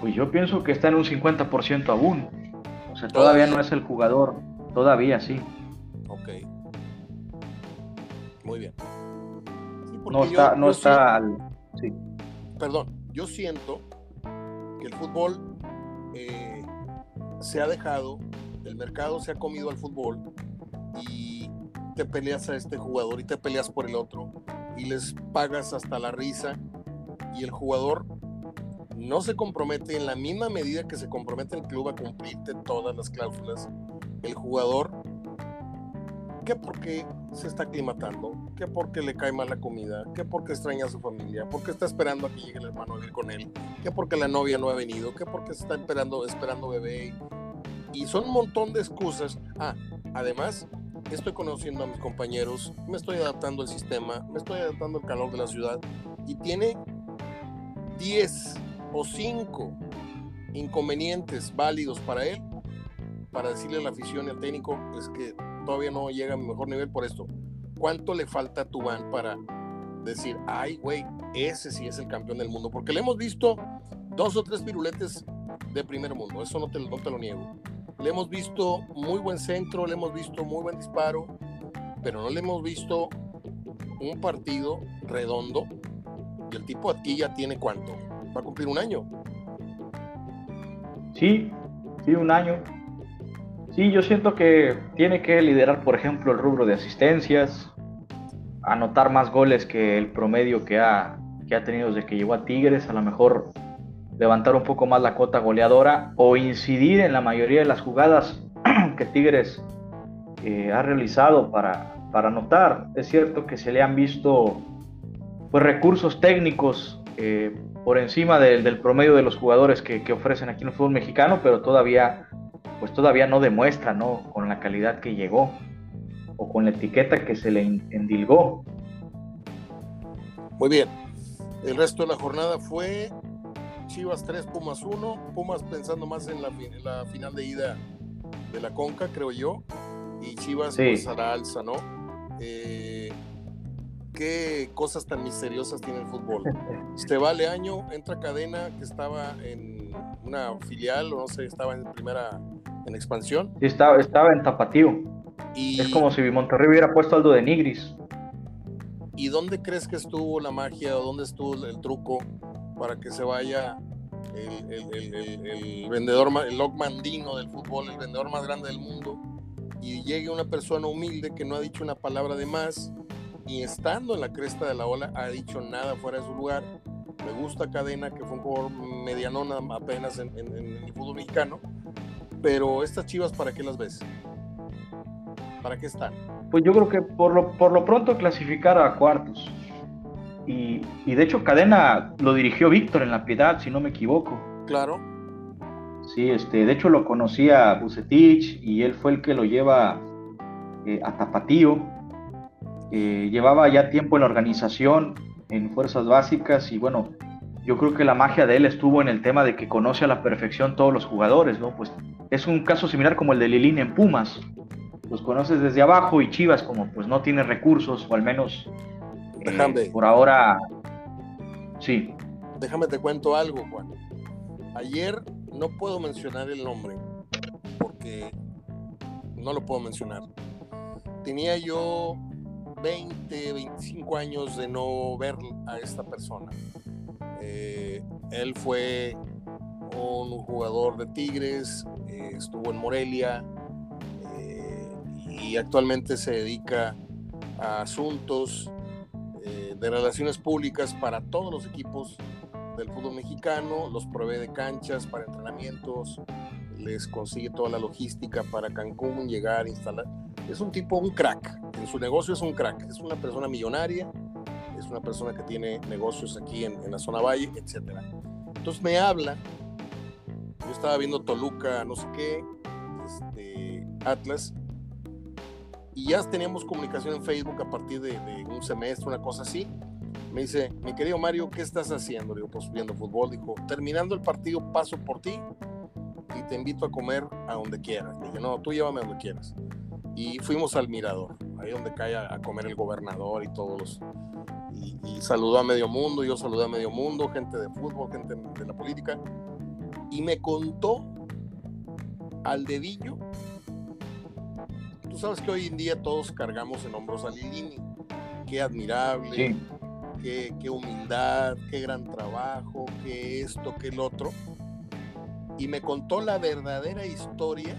Pues yo pienso que está en un 50% aún. O sea, todavía, no es el jugador. Todavía sí. Ok. Muy bien. no está, no está al. Sí. Perdón, yo siento que el fútbol eh, se ha dejado, el mercado se ha comido al fútbol y te peleas a este jugador y te peleas por el otro y les pagas hasta la risa y el jugador no se compromete en la misma medida que se compromete el club a cumplirte todas las cláusulas, el jugador, que porque se está aclimatando, que porque le cae mal la comida, que porque extraña a su familia, porque está esperando a que llegue el hermano a vivir con él, que porque la novia no ha venido, que porque está esperando, esperando bebé. Y son un montón de excusas. Ah, además, estoy conociendo a mis compañeros, me estoy adaptando al sistema, me estoy adaptando al calor de la ciudad y tiene 10 o cinco inconvenientes válidos para él, para decirle a la afición y al técnico, es que todavía no llega a mi mejor nivel por esto. ¿Cuánto le falta a Tubán para decir, ay, güey, ese sí es el campeón del mundo? Porque le hemos visto dos o tres piruletes de primer mundo, eso no te, no te lo niego. Le hemos visto muy buen centro, le hemos visto muy buen disparo, pero no le hemos visto un partido redondo. Y el tipo aquí ya tiene cuánto? va a cumplir un año. Sí, sí, un año. Sí, yo siento que tiene que liderar, por ejemplo, el rubro de asistencias, anotar más goles que el promedio que ha, que ha tenido desde que llegó a Tigres, a lo mejor levantar un poco más la cota goleadora o incidir en la mayoría de las jugadas que Tigres eh, ha realizado para, para anotar. Es cierto que se le han visto pues, recursos técnicos eh, por encima del, promedio de los jugadores que, ofrecen aquí en el fútbol mexicano, pero todavía, pues todavía no demuestra, ¿no? Con la calidad que llegó o con la etiqueta que se le endilgó. Muy bien. El resto de la jornada fue Chivas 3, Pumas 1. Pumas pensando más en la, final de ida de la Conca, creo yo. Y Chivas pues a la alza, ¿no? Eh, qué cosas tan misteriosas tiene el fútbol. Se vale año, entra cadena que estaba en una filial o no sé, estaba en primera, en expansión. Sí, estaba, estaba en Tapatío. Y... Es como si Monterrey hubiera puesto algo de Nigris. ¿Y dónde crees que estuvo la magia o dónde estuvo el truco para que se vaya el, el, el, el vendedor, del fútbol, el vendedor más grande del mundo, y llegue una persona humilde que no ha dicho una palabra de más y estando en la cresta de la ola ha dicho nada fuera de su lugar. Me gusta Cadena, que fue un jugador medianón apenas en, el fútbol mexicano. Pero estas chivas, ¿para qué las ves? ¿Para qué están? Pues yo creo que por lo, por lo pronto clasificar a cuartos. Y, y de hecho Cadena lo dirigió Víctor en la Piedad, si no me equivoco. Claro. Sí, este, de hecho lo conocía Bucetich y él fue el que lo lleva eh, a Tapatío eh, llevaba ya tiempo en la organización, en fuerzas básicas y bueno, yo creo que la magia de él estuvo en el tema de que conoce a la perfección todos los jugadores, ¿no? Pues es un caso similar como el de Lilín en Pumas. los conoces desde abajo y Chivas como pues no tiene recursos o al menos eh, por ahora sí. Déjame te cuento algo, Juan. Ayer no puedo mencionar el nombre porque no lo puedo mencionar. Tenía yo 20, 25 años de no ver a esta persona. Eh, él fue un jugador de Tigres, eh, estuvo en Morelia eh, y actualmente se dedica a asuntos de relaciones públicas para todos los equipos del fútbol mexicano, los provee de canchas para entrenamientos, les consigue toda la logística para Cancún, llegar, instalar. Es un tipo, un crack. En su negocio es un crack. Es una persona millonaria, es una persona que tiene negocios aquí en, la zona Valle, etc. Entonces me habla. Yo estaba viendo Toluca, no sé qué, este, Atlas, y ya teníamos comunicación en Facebook a partir de, de, un semestre, una cosa así. Me dice, mi querido Mario, ¿qué estás haciendo? Digo, pues viendo fútbol. Dijo, terminando el partido, paso por ti y te invito a comer a donde quieras. dije, no, tú llévame a donde quieras. Y fuimos al Mirador, ahí donde cae a, comer el gobernador y todos Y, saludó a medio mundo, yo saludé a medio mundo, gente de fútbol, gente de la política. Y me contó al dedillo. Tú sabes que hoy en día todos cargamos en hombros a Lilini. Qué admirable, qué, qué humildad, qué gran trabajo, qué esto, qué el otro y me contó la verdadera historia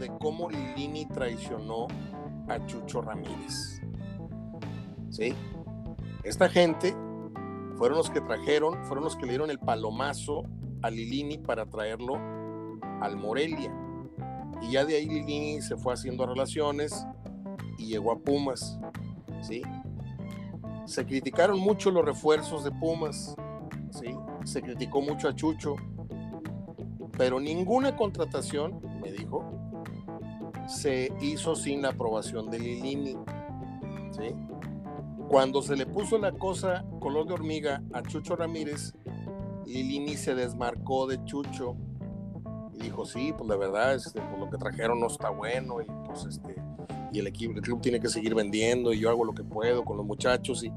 de cómo Lilini traicionó a Chucho Ramírez. ¿Sí? Esta gente fueron los que trajeron, fueron los que le dieron el palomazo a Lilini para traerlo al Morelia. Y ya de ahí Lilini se fue haciendo relaciones y llegó a Pumas. ¿Sí? Se criticaron mucho los refuerzos de Pumas. ¿sí? Se criticó mucho a Chucho pero ninguna contratación, me dijo, se hizo sin la aprobación de Lilini. ¿sí? Cuando se le puso la cosa color de hormiga a Chucho Ramírez, Lilini se desmarcó de Chucho y dijo, sí, pues la verdad, este, pues lo que trajeron no está bueno y pues este, y el equipo, el club tiene que seguir vendiendo y yo hago lo que puedo con los muchachos y,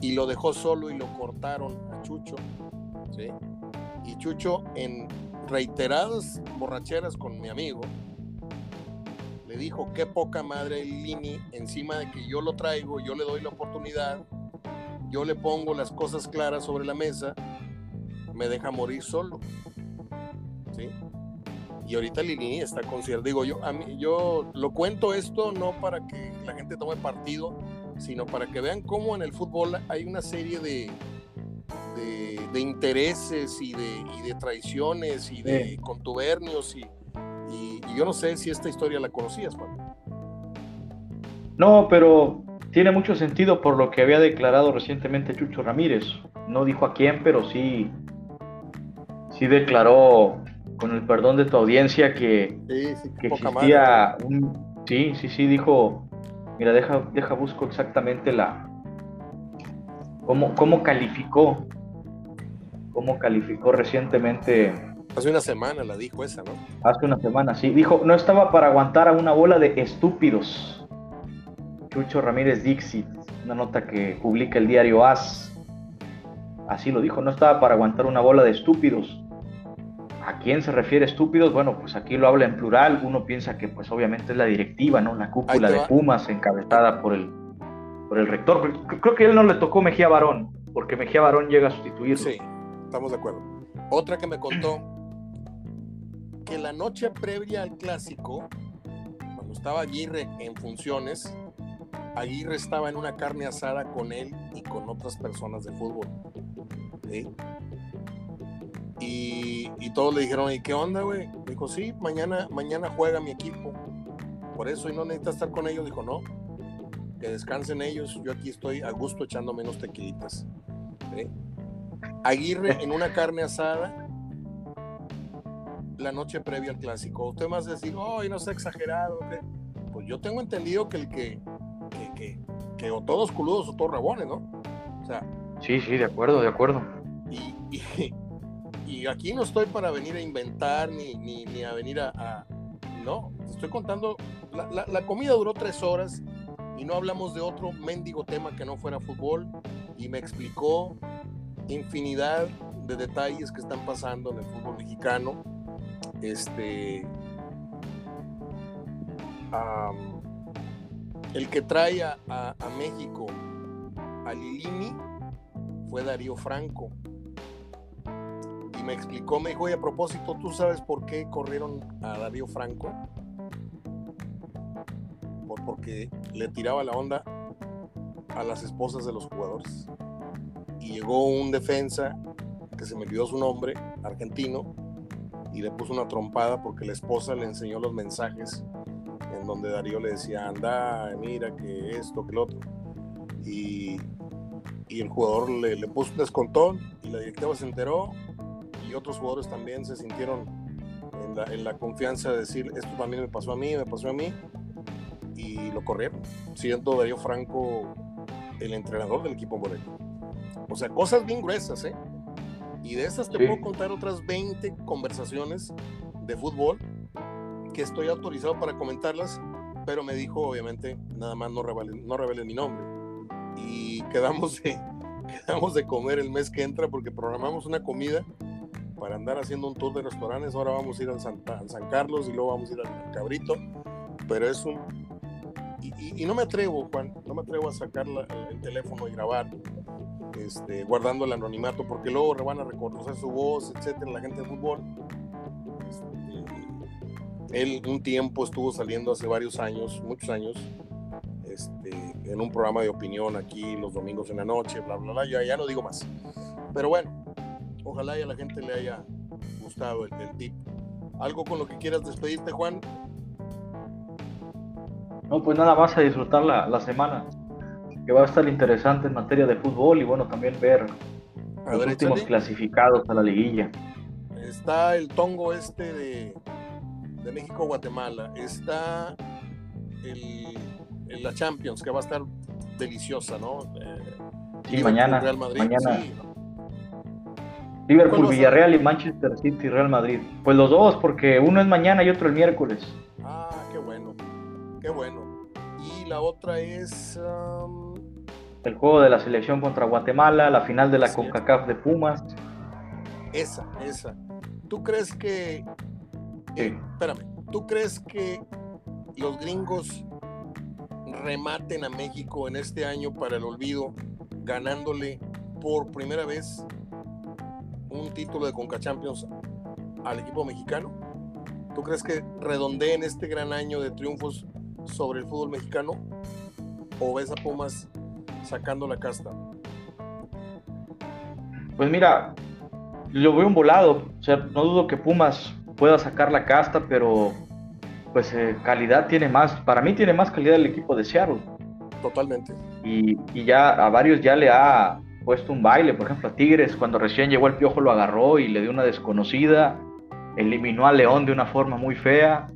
y lo dejó solo y lo cortaron a Chucho, ¿sí? Y Chucho en reiteradas borracheras con mi amigo, le dijo, qué poca madre Lini, encima de que yo lo traigo, yo le doy la oportunidad, yo le pongo las cosas claras sobre la mesa, me deja morir solo. ¿Sí? Y ahorita Lini está con digo yo, a mí, yo lo cuento esto no para que la gente tome partido, sino para que vean cómo en el fútbol hay una serie de, de, intereses y de, de, traiciones y de contubernios y, y, yo no sé si esta historia la conocías, Juan. No, pero tiene mucho sentido por lo que había declarado recientemente Chucho Ramírez. No dijo a quién, pero sí, sí declaró con el perdón de tu audiencia que, que existía un... Sí, sí, sí, dijo, mira, deja, deja busco exactamente la... cómo, cómo calificó cómo calificó recientemente. Hace una semana la dijo esa, ¿no? Hace una semana, sí. Dijo, no estaba para aguantar a una bola de estúpidos. Chucho Ramírez Dixit, una nota que publica el diario AS. Así lo dijo, no estaba para aguantar una bola de estúpidos. ¿A quién se refiere estúpidos? Bueno, pues aquí lo habla en plural. Uno piensa que pues obviamente es la directiva, ¿no? La cúpula de Pumas encabezada por el, por el rector. Creo que a él no le tocó Mejía Barón, porque Mejía Barón llega a sustituirlo. Sí estamos de acuerdo. Otra que me contó que la noche previa al clásico, cuando estaba Aguirre en funciones, Aguirre estaba en una carne asada con él y con otras personas de fútbol. Y, y, todos le dijeron, ¿y qué onda, güey? Dijo, sí, mañana, mañana juega mi equipo. Por eso, y no necesita estar con ellos. Dijo, no, que descansen ellos. Yo aquí estoy a gusto echando menos tequilitas. Aguirre en una carne asada la noche previa al clásico. Usted más decir, oh, no sé exagerado. Pues yo tengo entendido que el que, que, que, o todos culudos o todos rabones, ¿no? O sea. Sí, sí, de acuerdo, de acuerdo. Y, y, aquí no estoy para venir a inventar ni, ni, a venir a, No, estoy contando, la, comida duró tres horas y no hablamos de otro mendigo tema que no fuera fútbol y me explicó infinidad de detalles que están pasando en el fútbol mexicano. Este, el que trae a, México a Lilini fue Darío Franco. Me explicó, me dijo, oye, a propósito, ¿tú sabes por qué corrieron a Darío Franco? porque le tiraba la onda a las esposas de los jugadores. Y llegó un defensa que se me olvidó su nombre, argentino, y le puso una trompada porque la esposa le enseñó los mensajes en donde Darío le decía, anda, mira que esto, que lo otro. Y, y el jugador le, le, puso un descontón y la directiva se enteró y otros jugadores también se sintieron en la, en la confianza de decir, esto también me pasó a mí, me pasó a mí y lo corrieron, siendo Darío Franco el entrenador del equipo Morelia. O sea, cosas bien gruesas, ¿eh? Y de esas te puedo contar otras 20 conversaciones de fútbol que estoy autorizado para comentarlas, pero me dijo, obviamente, nada más no revelen, no revelen mi nombre. Y quedamos de, quedamos de comer el mes que entra porque programamos una comida para andar haciendo un tour de restaurantes. Ahora vamos a ir al San, San Carlos y luego vamos a ir al Cabrito. Pero es un y, no me atrevo, Juan, no me atrevo a sacar el teléfono y grabar, este, guardando el anonimato, porque luego van a reconocer su voz, etcétera, la gente de fútbol. Este, él un tiempo estuvo saliendo hace varios años, muchos años, este, en un programa de opinión aquí los domingos en la noche, bla, bla, bla, ya, ya no digo más. Pero bueno, ojalá y a la gente le haya gustado el, el tip. ¿Algo con lo que quieras despedirte, Juan? No, pues nada más a disfrutar la, la semana, que va a estar interesante en materia de fútbol y bueno, también ver los últimos clasificados a la liguilla. Está el tongo este de, de México-Guatemala, está el, la Champions, que va a estar deliciosa, ¿no? Eh, sí, mañana. Real Madrid, mañana. Liverpool, Villarreal y Manchester City, Real Madrid. Pues los dos, porque uno es mañana y otro el miércoles. Ah, qué bueno, qué bueno la otra es... El juego de la selección contra Guatemala, la final de la CONCACAF de Pumas. Esa, esa. ¿Tú crees que... Eh, espérame, ¿tú crees que los gringos rematen a México en este año para el olvido, ganándole por primera vez un título de Conca Champions al equipo mexicano? ¿Tú crees que redondeen este gran año de triunfos sobre el fútbol mexicano o ves a Pumas sacando la casta? Pues mira, lo veo un volado. O sea, no dudo que Pumas pueda sacar la casta, pero pues eh, calidad tiene más. Para mí tiene más calidad el equipo de Seattle. Totalmente. Y, y, ya a varios ya le ha puesto un baile. Por ejemplo, a Tigres, cuando recién llegó el Piojo, lo agarró y le dio una desconocida. Eliminó a León de una forma muy fea.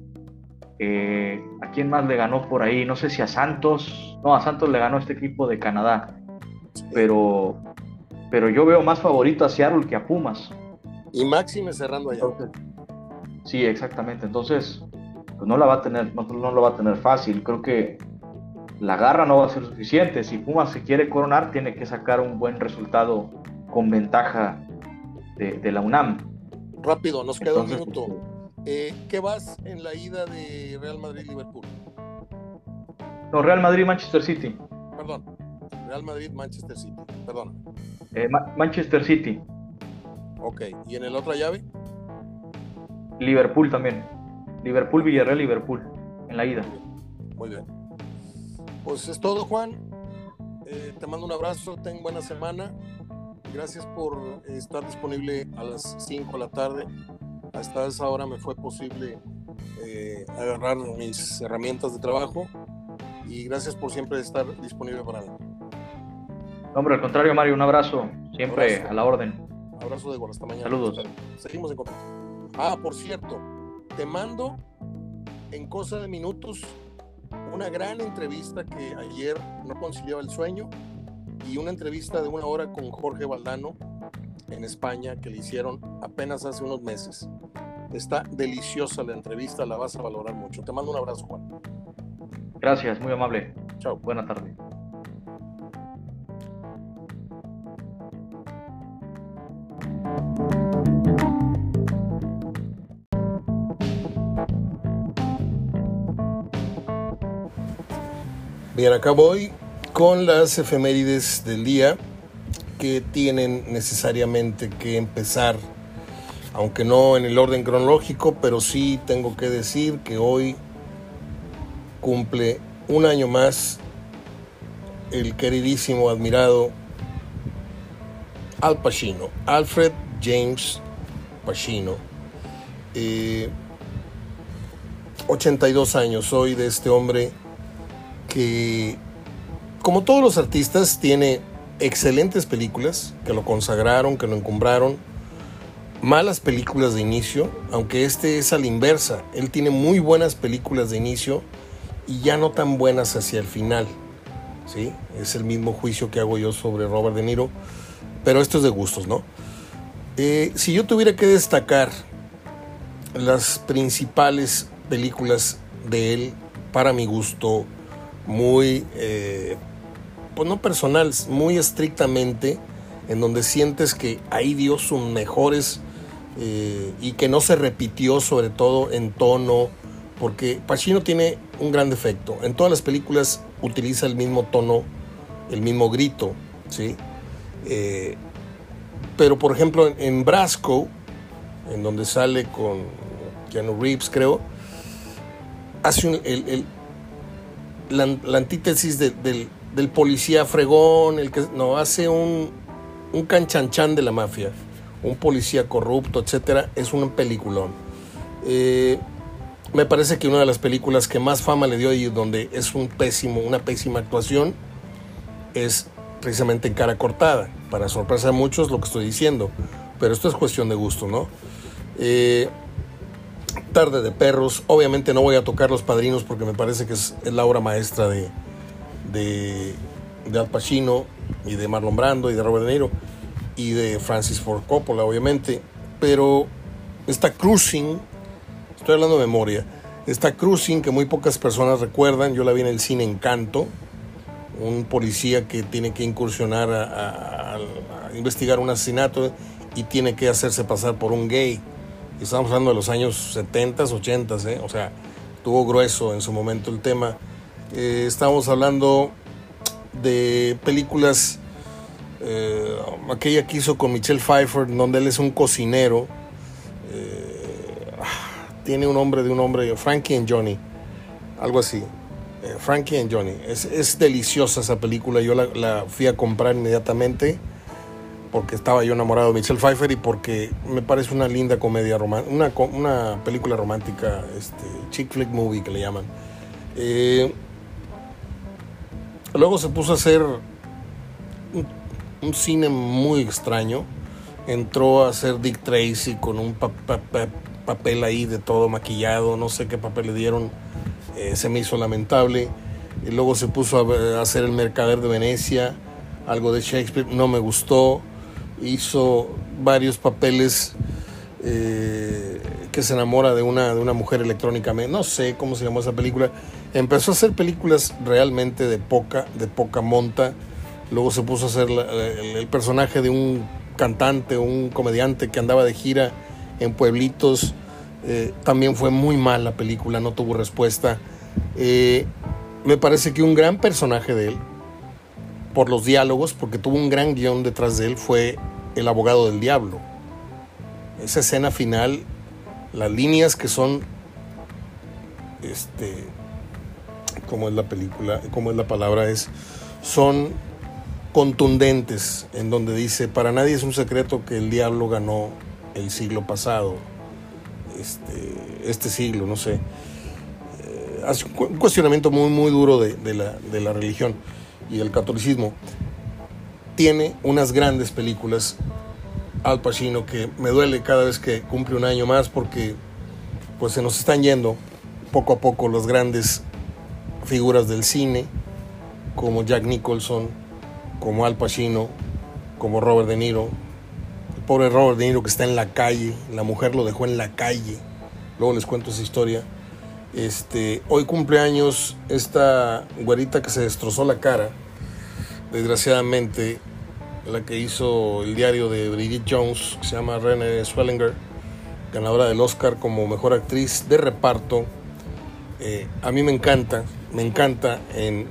Eh, ¿A quién más le ganó por ahí? No sé si a Santos. No, a Santos le ganó este equipo de Canadá. Pero, pero yo veo más favorito a Seattle que a Pumas. Y Máxime cerrando allá. sí, exactamente. Entonces, pues no la va a tener, no, lo va a tener fácil. Creo que la garra no va a ser suficiente. Si Pumas se quiere coronar, tiene que sacar un buen resultado con ventaja de, la UNAM. Rápido, nos queda un minuto. Este, eh, ¿Qué vas en la ida de Real Madrid-Liverpool? No, Real Madrid-Manchester City. Perdón, Real Madrid-Manchester City, perdón. Eh, Manchester City. Ok, ¿y en el otra llave? Liverpool también. Liverpool, Villarreal, Liverpool, en la ida. Muy bien. Pues es todo, Juan. Eh, te mando un abrazo, ten buena semana. Gracias por estar disponible a las 5 de la tarde hasta esa hora me fue posible eh, agarrar mis herramientas de trabajo y gracias por siempre estar disponible para mí. Hombre, al contrario, Mario, un abrazo, siempre a la orden. Abrazo de igual, hasta mañana. Saludos. Seguimos en contacto. Ah, por cierto, te mando en cosa de minutos una gran entrevista que ayer no conciliaba el sueño y una entrevista de una hora con Jorge Valdano en España que le hicieron apenas hace unos meses. Está deliciosa la entrevista, la vas a valorar mucho. Te mando un abrazo, Juan. Gracias, muy amable. Chao. Buena tarde. Bien, acá voy con las efemérides del día que tienen necesariamente que empezar, aunque no en el orden cronológico, pero sí tengo que decir que hoy cumple un año más el queridísimo, admirado Al Pacino, Alfred James Pacino. 82 eh, años hoy de este hombre que, como todos los artistas, tiene excelentes películas que lo consagraron, que lo encumbraron, malas películas de inicio, aunque este es a la inversa. Él tiene muy buenas películas de inicio y ya no tan buenas hacia el final. ¿sí? Es el mismo juicio que hago yo sobre Robert De Niro, pero esto es de gustos, ¿no? Eh, si yo tuviera que destacar las principales películas de él, para mi gusto, muy, eh, pues no personal, muy estrictamente, en donde sientes que ahí dio sus mejores eh, y que no se repitió sobre todo en tono, porque Pacino tiene un gran defecto. En todas las películas utiliza el mismo tono, el mismo grito, ¿sí? Eh, pero por ejemplo en, Brasco, en donde sale con Keanu Reeves, creo, hace un, el, la, antítesis del, policía fregón, el que no hace un, canchanchan de la mafia, un policía corrupto, etcétera, es un peliculón. Eh, me parece que una de las películas que más fama le dio y donde es un pésimo, una pésima actuación es precisamente en cara cortada. Para sorpresa de muchos lo que estoy diciendo, pero esto es cuestión de gusto, ¿no? Eh, Tarde de Perros. Obviamente no voy a tocar Los Padrinos porque me parece que es, la obra maestra de, de, Al Pacino y de Marlon Brando y de Robert De Niro y de Francis Ford Coppola, obviamente. Pero está Cruising, estoy hablando de memoria, está Cruising que muy pocas personas recuerdan. Yo la vi en el cine Encanto, un policía que tiene que incursionar a investigar un asesinato y tiene que hacerse pasar por un gay estamos hablando de los años 70, 80, ¿eh? o sea, tuvo grueso en su momento el tema. Eh, estamos hablando de películas, eh, aquella que hizo con Michelle Pfeiffer, donde él es un cocinero. tiene un nombre de un hombre, Frankie and Johnny, algo así. Frankie and Johnny. Es, deliciosa esa película, yo la fui a comprar inmediatamente porque estaba yo enamorado de Michelle Pfeiffer y porque me parece una linda comedia romántica, una, una, película romántica, este, chick flick movie que le llaman. Eh, luego se puso a hacer un, cine muy extraño. Entró a hacer Dick Tracy con un papel ahí de todo maquillado, no sé qué papel le dieron, eh, se me hizo lamentable. Y luego se puso a hacer El Mercader de Venecia, algo de Shakespeare, no me gustó hizo varios papeles eh, que se enamora de una, de una mujer electrónicamente, no sé cómo se llamó esa película, empezó a hacer películas realmente de poca, de poca monta, luego se puso a hacer el, personaje de un cantante un comediante que andaba de gira en pueblitos, eh, también fue muy mal la película, no tuvo respuesta. Eh, me parece que un gran personaje de él, por los diálogos, porque tuvo un gran guion detrás de él, fue El abogado del diablo. Esa escena final, las líneas que son, este, como es la película, como es la palabra, es, son contundentes, en donde dice, para nadie es un secreto que el diablo ganó el siglo pasado, este, este siglo, no sé. Eh, hace un cuestionamiento muy, muy duro de, la, de la religión y el catolicismo, tiene unas grandes películas Al Pacino que me duele cada vez que cumple un año más porque pues se nos están yendo poco a poco las grandes figuras del cine como Jack Nicholson, como Al Pacino, como Robert De Niro, pobre Robert De Niro que está en la calle, la mujer lo dejó en la calle. Luego les cuento esa historia. Este, hoy cumpleaños esta güerita que se destrozó la cara, desgraciadamente, la que hizo el diario de Brigitte Jones, que se llama Renée Swellinger, ganadora del Oscar como mejor actriz de reparto. Eh, a mí me encanta, me encanta en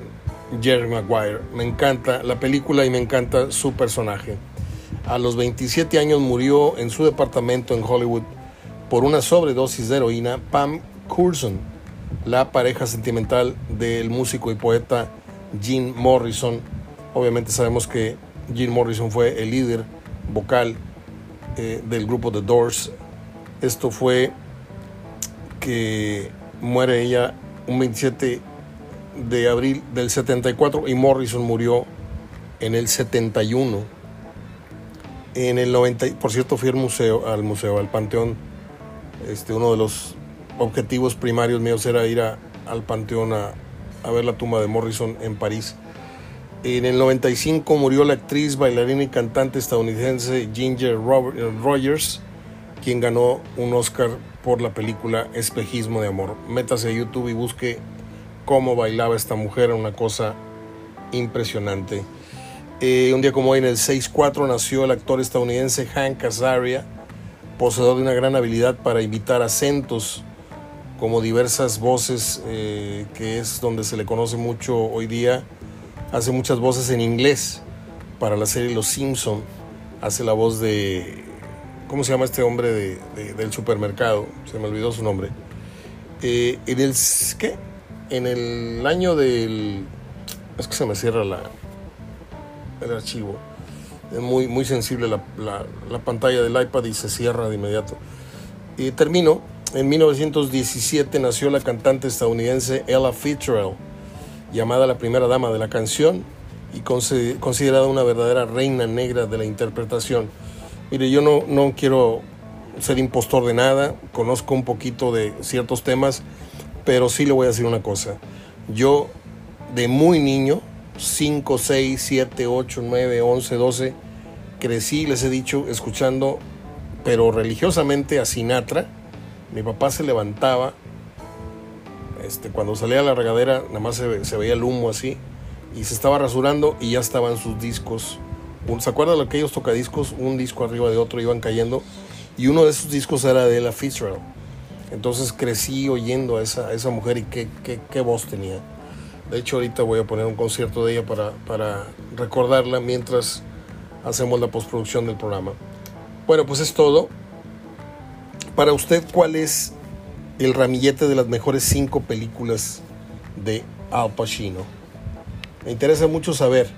Jerry Maguire, me encanta la película y me encanta su personaje. A los 27 años murió en su departamento en Hollywood por una sobredosis de heroína Pam Coulson la pareja sentimental del músico y poeta Jim Morrison. Obviamente sabemos que Jim Morrison fue el líder vocal eh, del grupo The Doors. Esto fue que muere ella un 27 de abril del 74 y Morrison murió en el 71. En el 90, por cierto, fui al museo, al museo, al Panteón, este, uno de los objetivos primarios míos era ir al Panteón a, ver la tumba de Morrison en París. En el 95 murió la actriz, bailarina y cantante estadounidense Ginger Rogers, quien ganó un Oscar por la película Espejismo de Amor. Métase a YouTube y busque cómo bailaba esta mujer, una cosa impresionante. Eh, un día como hoy, en el 6-4, nació el actor estadounidense Hank Azaria, poseedor de una gran habilidad para imitar acentos como diversas voces, eh, que es donde se le conoce mucho hoy día. Hace muchas voces en inglés para la serie Los Simpson. Hace la voz de, ¿cómo se llama este hombre de, del supermercado? Se me olvidó su nombre. Eh, en el, ¿qué? En el año del, es que se me cierra la, el archivo. Es muy, muy sensible la, la, pantalla del iPad y se cierra de inmediato. Y termino en 1917 nació la cantante estadounidense Ella Fitzgerald, llamada la primera dama de la canción y considerada una verdadera reina negra de la interpretación. Mire, yo no, no quiero ser impostor de nada, conozco un poquito de ciertos temas, pero sí le voy a decir una cosa. Yo, de muy niño, 5, 6, 7, 8, 9, 11, 12, crecí, les he dicho, escuchando, pero religiosamente a Sinatra mi papá se levantaba, este, cuando salía a la regadera, nada más se, veía el humo así, y se estaba rasurando y ya estaban sus discos. ¿Se acuerdan de aquellos tocadiscos? Un disco arriba de otro iban cayendo, y uno de esos discos era de Ella Fitzgerald. Entonces crecí oyendo a esa, mujer y qué, qué, voz tenía. De hecho, ahorita voy a poner un concierto de ella para, para recordarla mientras hacemos la postproducción del programa. Bueno, pues es todo. Para usted, ¿cuál es el ramillete de las mejores cinco películas de Al Pacino? Me interesa mucho saber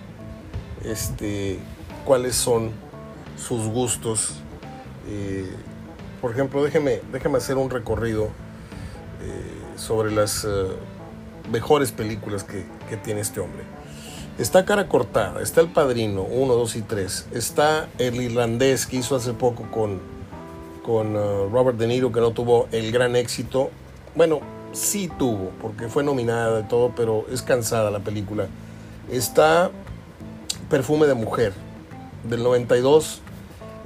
este, cuáles son sus gustos. Eh, por ejemplo, déjeme, déjeme hacer un recorrido eh, sobre las eh, mejores películas que, que, tiene este hombre. Está Cara Cortada, está El Padrino 1, 2 y 3, está El Irlandés que hizo hace poco con con uh, Robert De Niro, que no tuvo el gran éxito. Bueno, sí tuvo, porque fue nominada de todo, pero es cansada la película. Está Perfume de Mujer, del 92,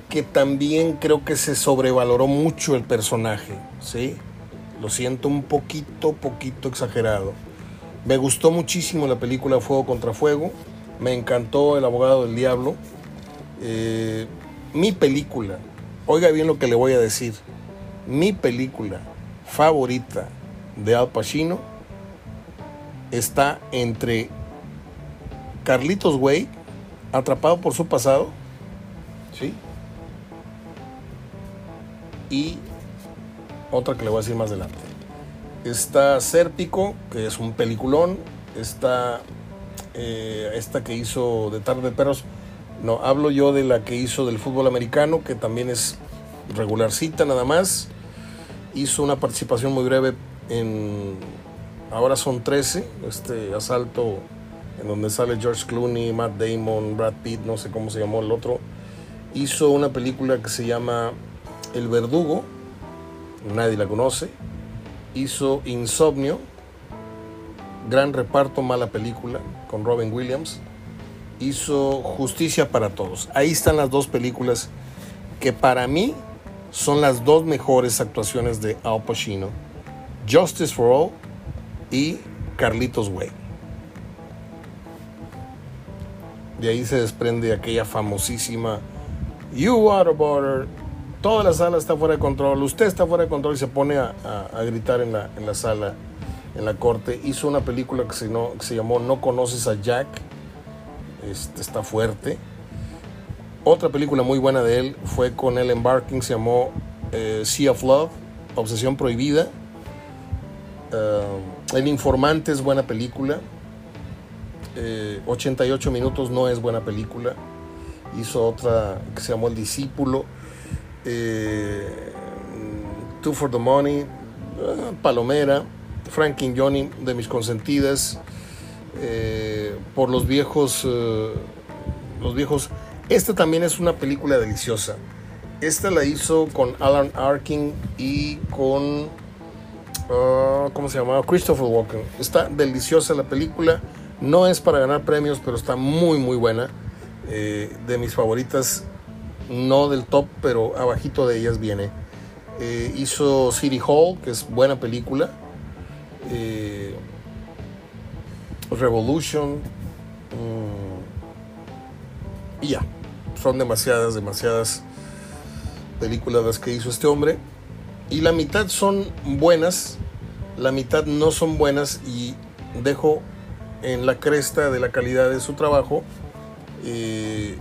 que también creo que se sobrevaloró mucho el personaje, ¿sí? Lo siento un poquito, poquito exagerado. Me gustó muchísimo la película Fuego contra Fuego. Me encantó El abogado del diablo. Eh, mi película Oiga bien lo que le voy a decir. Mi película favorita de Al Pacino está entre Carlitos Way, atrapado por su pasado, ¿sí? Y otra que le voy a decir más adelante. Está Sérpico, que es un peliculón. Está eh, esta que hizo de Tarde de Perros. No, hablo yo de la que hizo del fútbol americano, que también es regularcita nada más. Hizo una participación muy breve en, ahora son 13, este asalto en donde sale George Clooney, Matt Damon, Brad Pitt, no sé cómo se llamó el otro. Hizo una película que se llama El Verdugo, nadie la conoce. Hizo Insomnio, gran reparto, mala película, con Robin Williams hizo Justicia para Todos. Ahí están las dos películas que para mí son las dos mejores actuaciones de Al Pacino. Justice for All y Carlitos Way. De ahí se desprende aquella famosísima You Waterboarder. Toda la sala está fuera de control. Usted está fuera de control y se pone a, gritar en la, sala, en la corte. Hizo una película que se llamó No conoces a Jack. Está fuerte. Otra película muy buena de él fue con Ellen Barking, se llamó eh, Sea of Love, Obsesión Prohibida. Uh, el Informante es buena película. 88 eh, minutos no es buena película. Hizo otra que se llamó El Discípulo. Eh, Two for the Money. Palomera. Frankie Johnny, de mis consentidas. Por los viejos. los viejos esta también es una película deliciosa. Esta la hizo con Alan Arkin y con. Ah, ¿Cómo se llamaba? Christopher Walken. Está deliciosa la película. No es para ganar premios, pero está muy, muy buena. Eh, de mis favoritas, no del top, pero abajito de ellas viene. Eh, hizo City Hall, que es buena película. Eh, Revolution. Mm, y ya son demasiadas, demasiadas películas las que hizo este hombre. Y la mitad son buenas, la mitad no son buenas y dejo en la cresta de la calidad de su trabajo. Eh,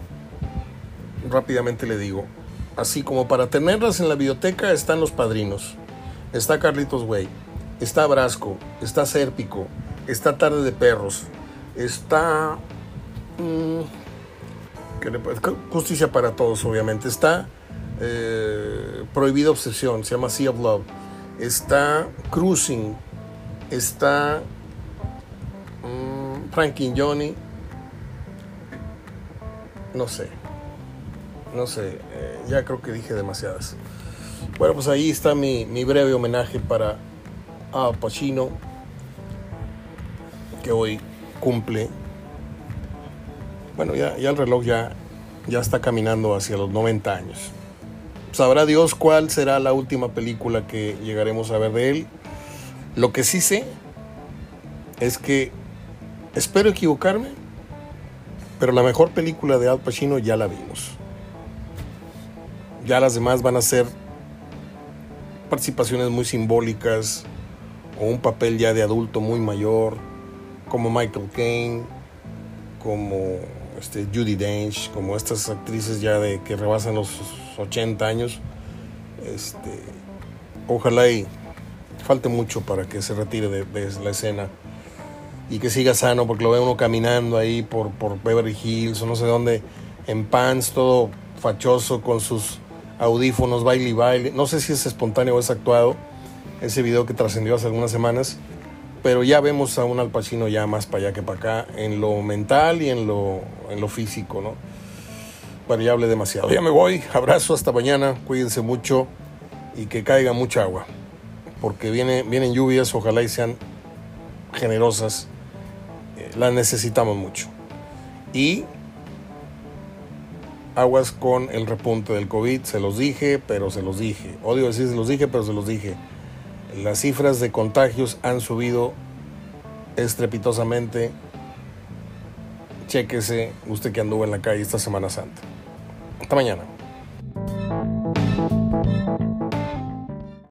rápidamente le digo, así como para tenerlas en la biblioteca están los padrinos, está Carlitos Way, está Brasco, está Sérpico, está Tarde de Perros, está... Mm, justicia para todos, obviamente. Está eh, Prohibida Obsesión, se llama Sea of Love. Está Cruising. Está Frankie Johnny. No sé. No sé. Eh, ya creo que dije demasiadas. Bueno, pues ahí está mi, mi breve homenaje para Al Pacino, que hoy cumple bueno, ya, el reloj ya, ya está caminando hacia los 90 años. Sabrá Dios cuál será la última película que llegaremos a ver de él. Lo que sí sé es que espero equivocarme, pero la mejor película de Al Pacino ya la vimos. Ya las demás van a ser participaciones muy simbólicas o un papel ya de adulto muy mayor, como Michael Caine, como este, Judy Dench, como estas actrices ya de que rebasan los 80 años. Este, ojalá y falte mucho para que se retire de, la escena y que siga sano, porque lo ve uno caminando ahí por, por Beverly Hills o no sé dónde, en pants, todo fachoso, con sus audífonos, baile y baile. No sé si es espontáneo o es actuado, ese video que trascendió hace algunas semanas pero ya vemos a un Al Pacino ya más para allá que para acá, en lo mental y en lo, en lo físico, ¿no? Bueno, ya hablé demasiado. Ya me voy, abrazo, hasta mañana, cuídense mucho y que caiga mucha agua, porque viene, vienen lluvias, ojalá y sean generosas, eh, las necesitamos mucho. Y aguas con el repunte del COVID, se los dije, pero se los dije. Odio decir se los dije, pero se los dije las cifras de contagios han subido estrepitosamente. Chéquese usted que anduvo en la calle esta Semana Santa. Hasta mañana.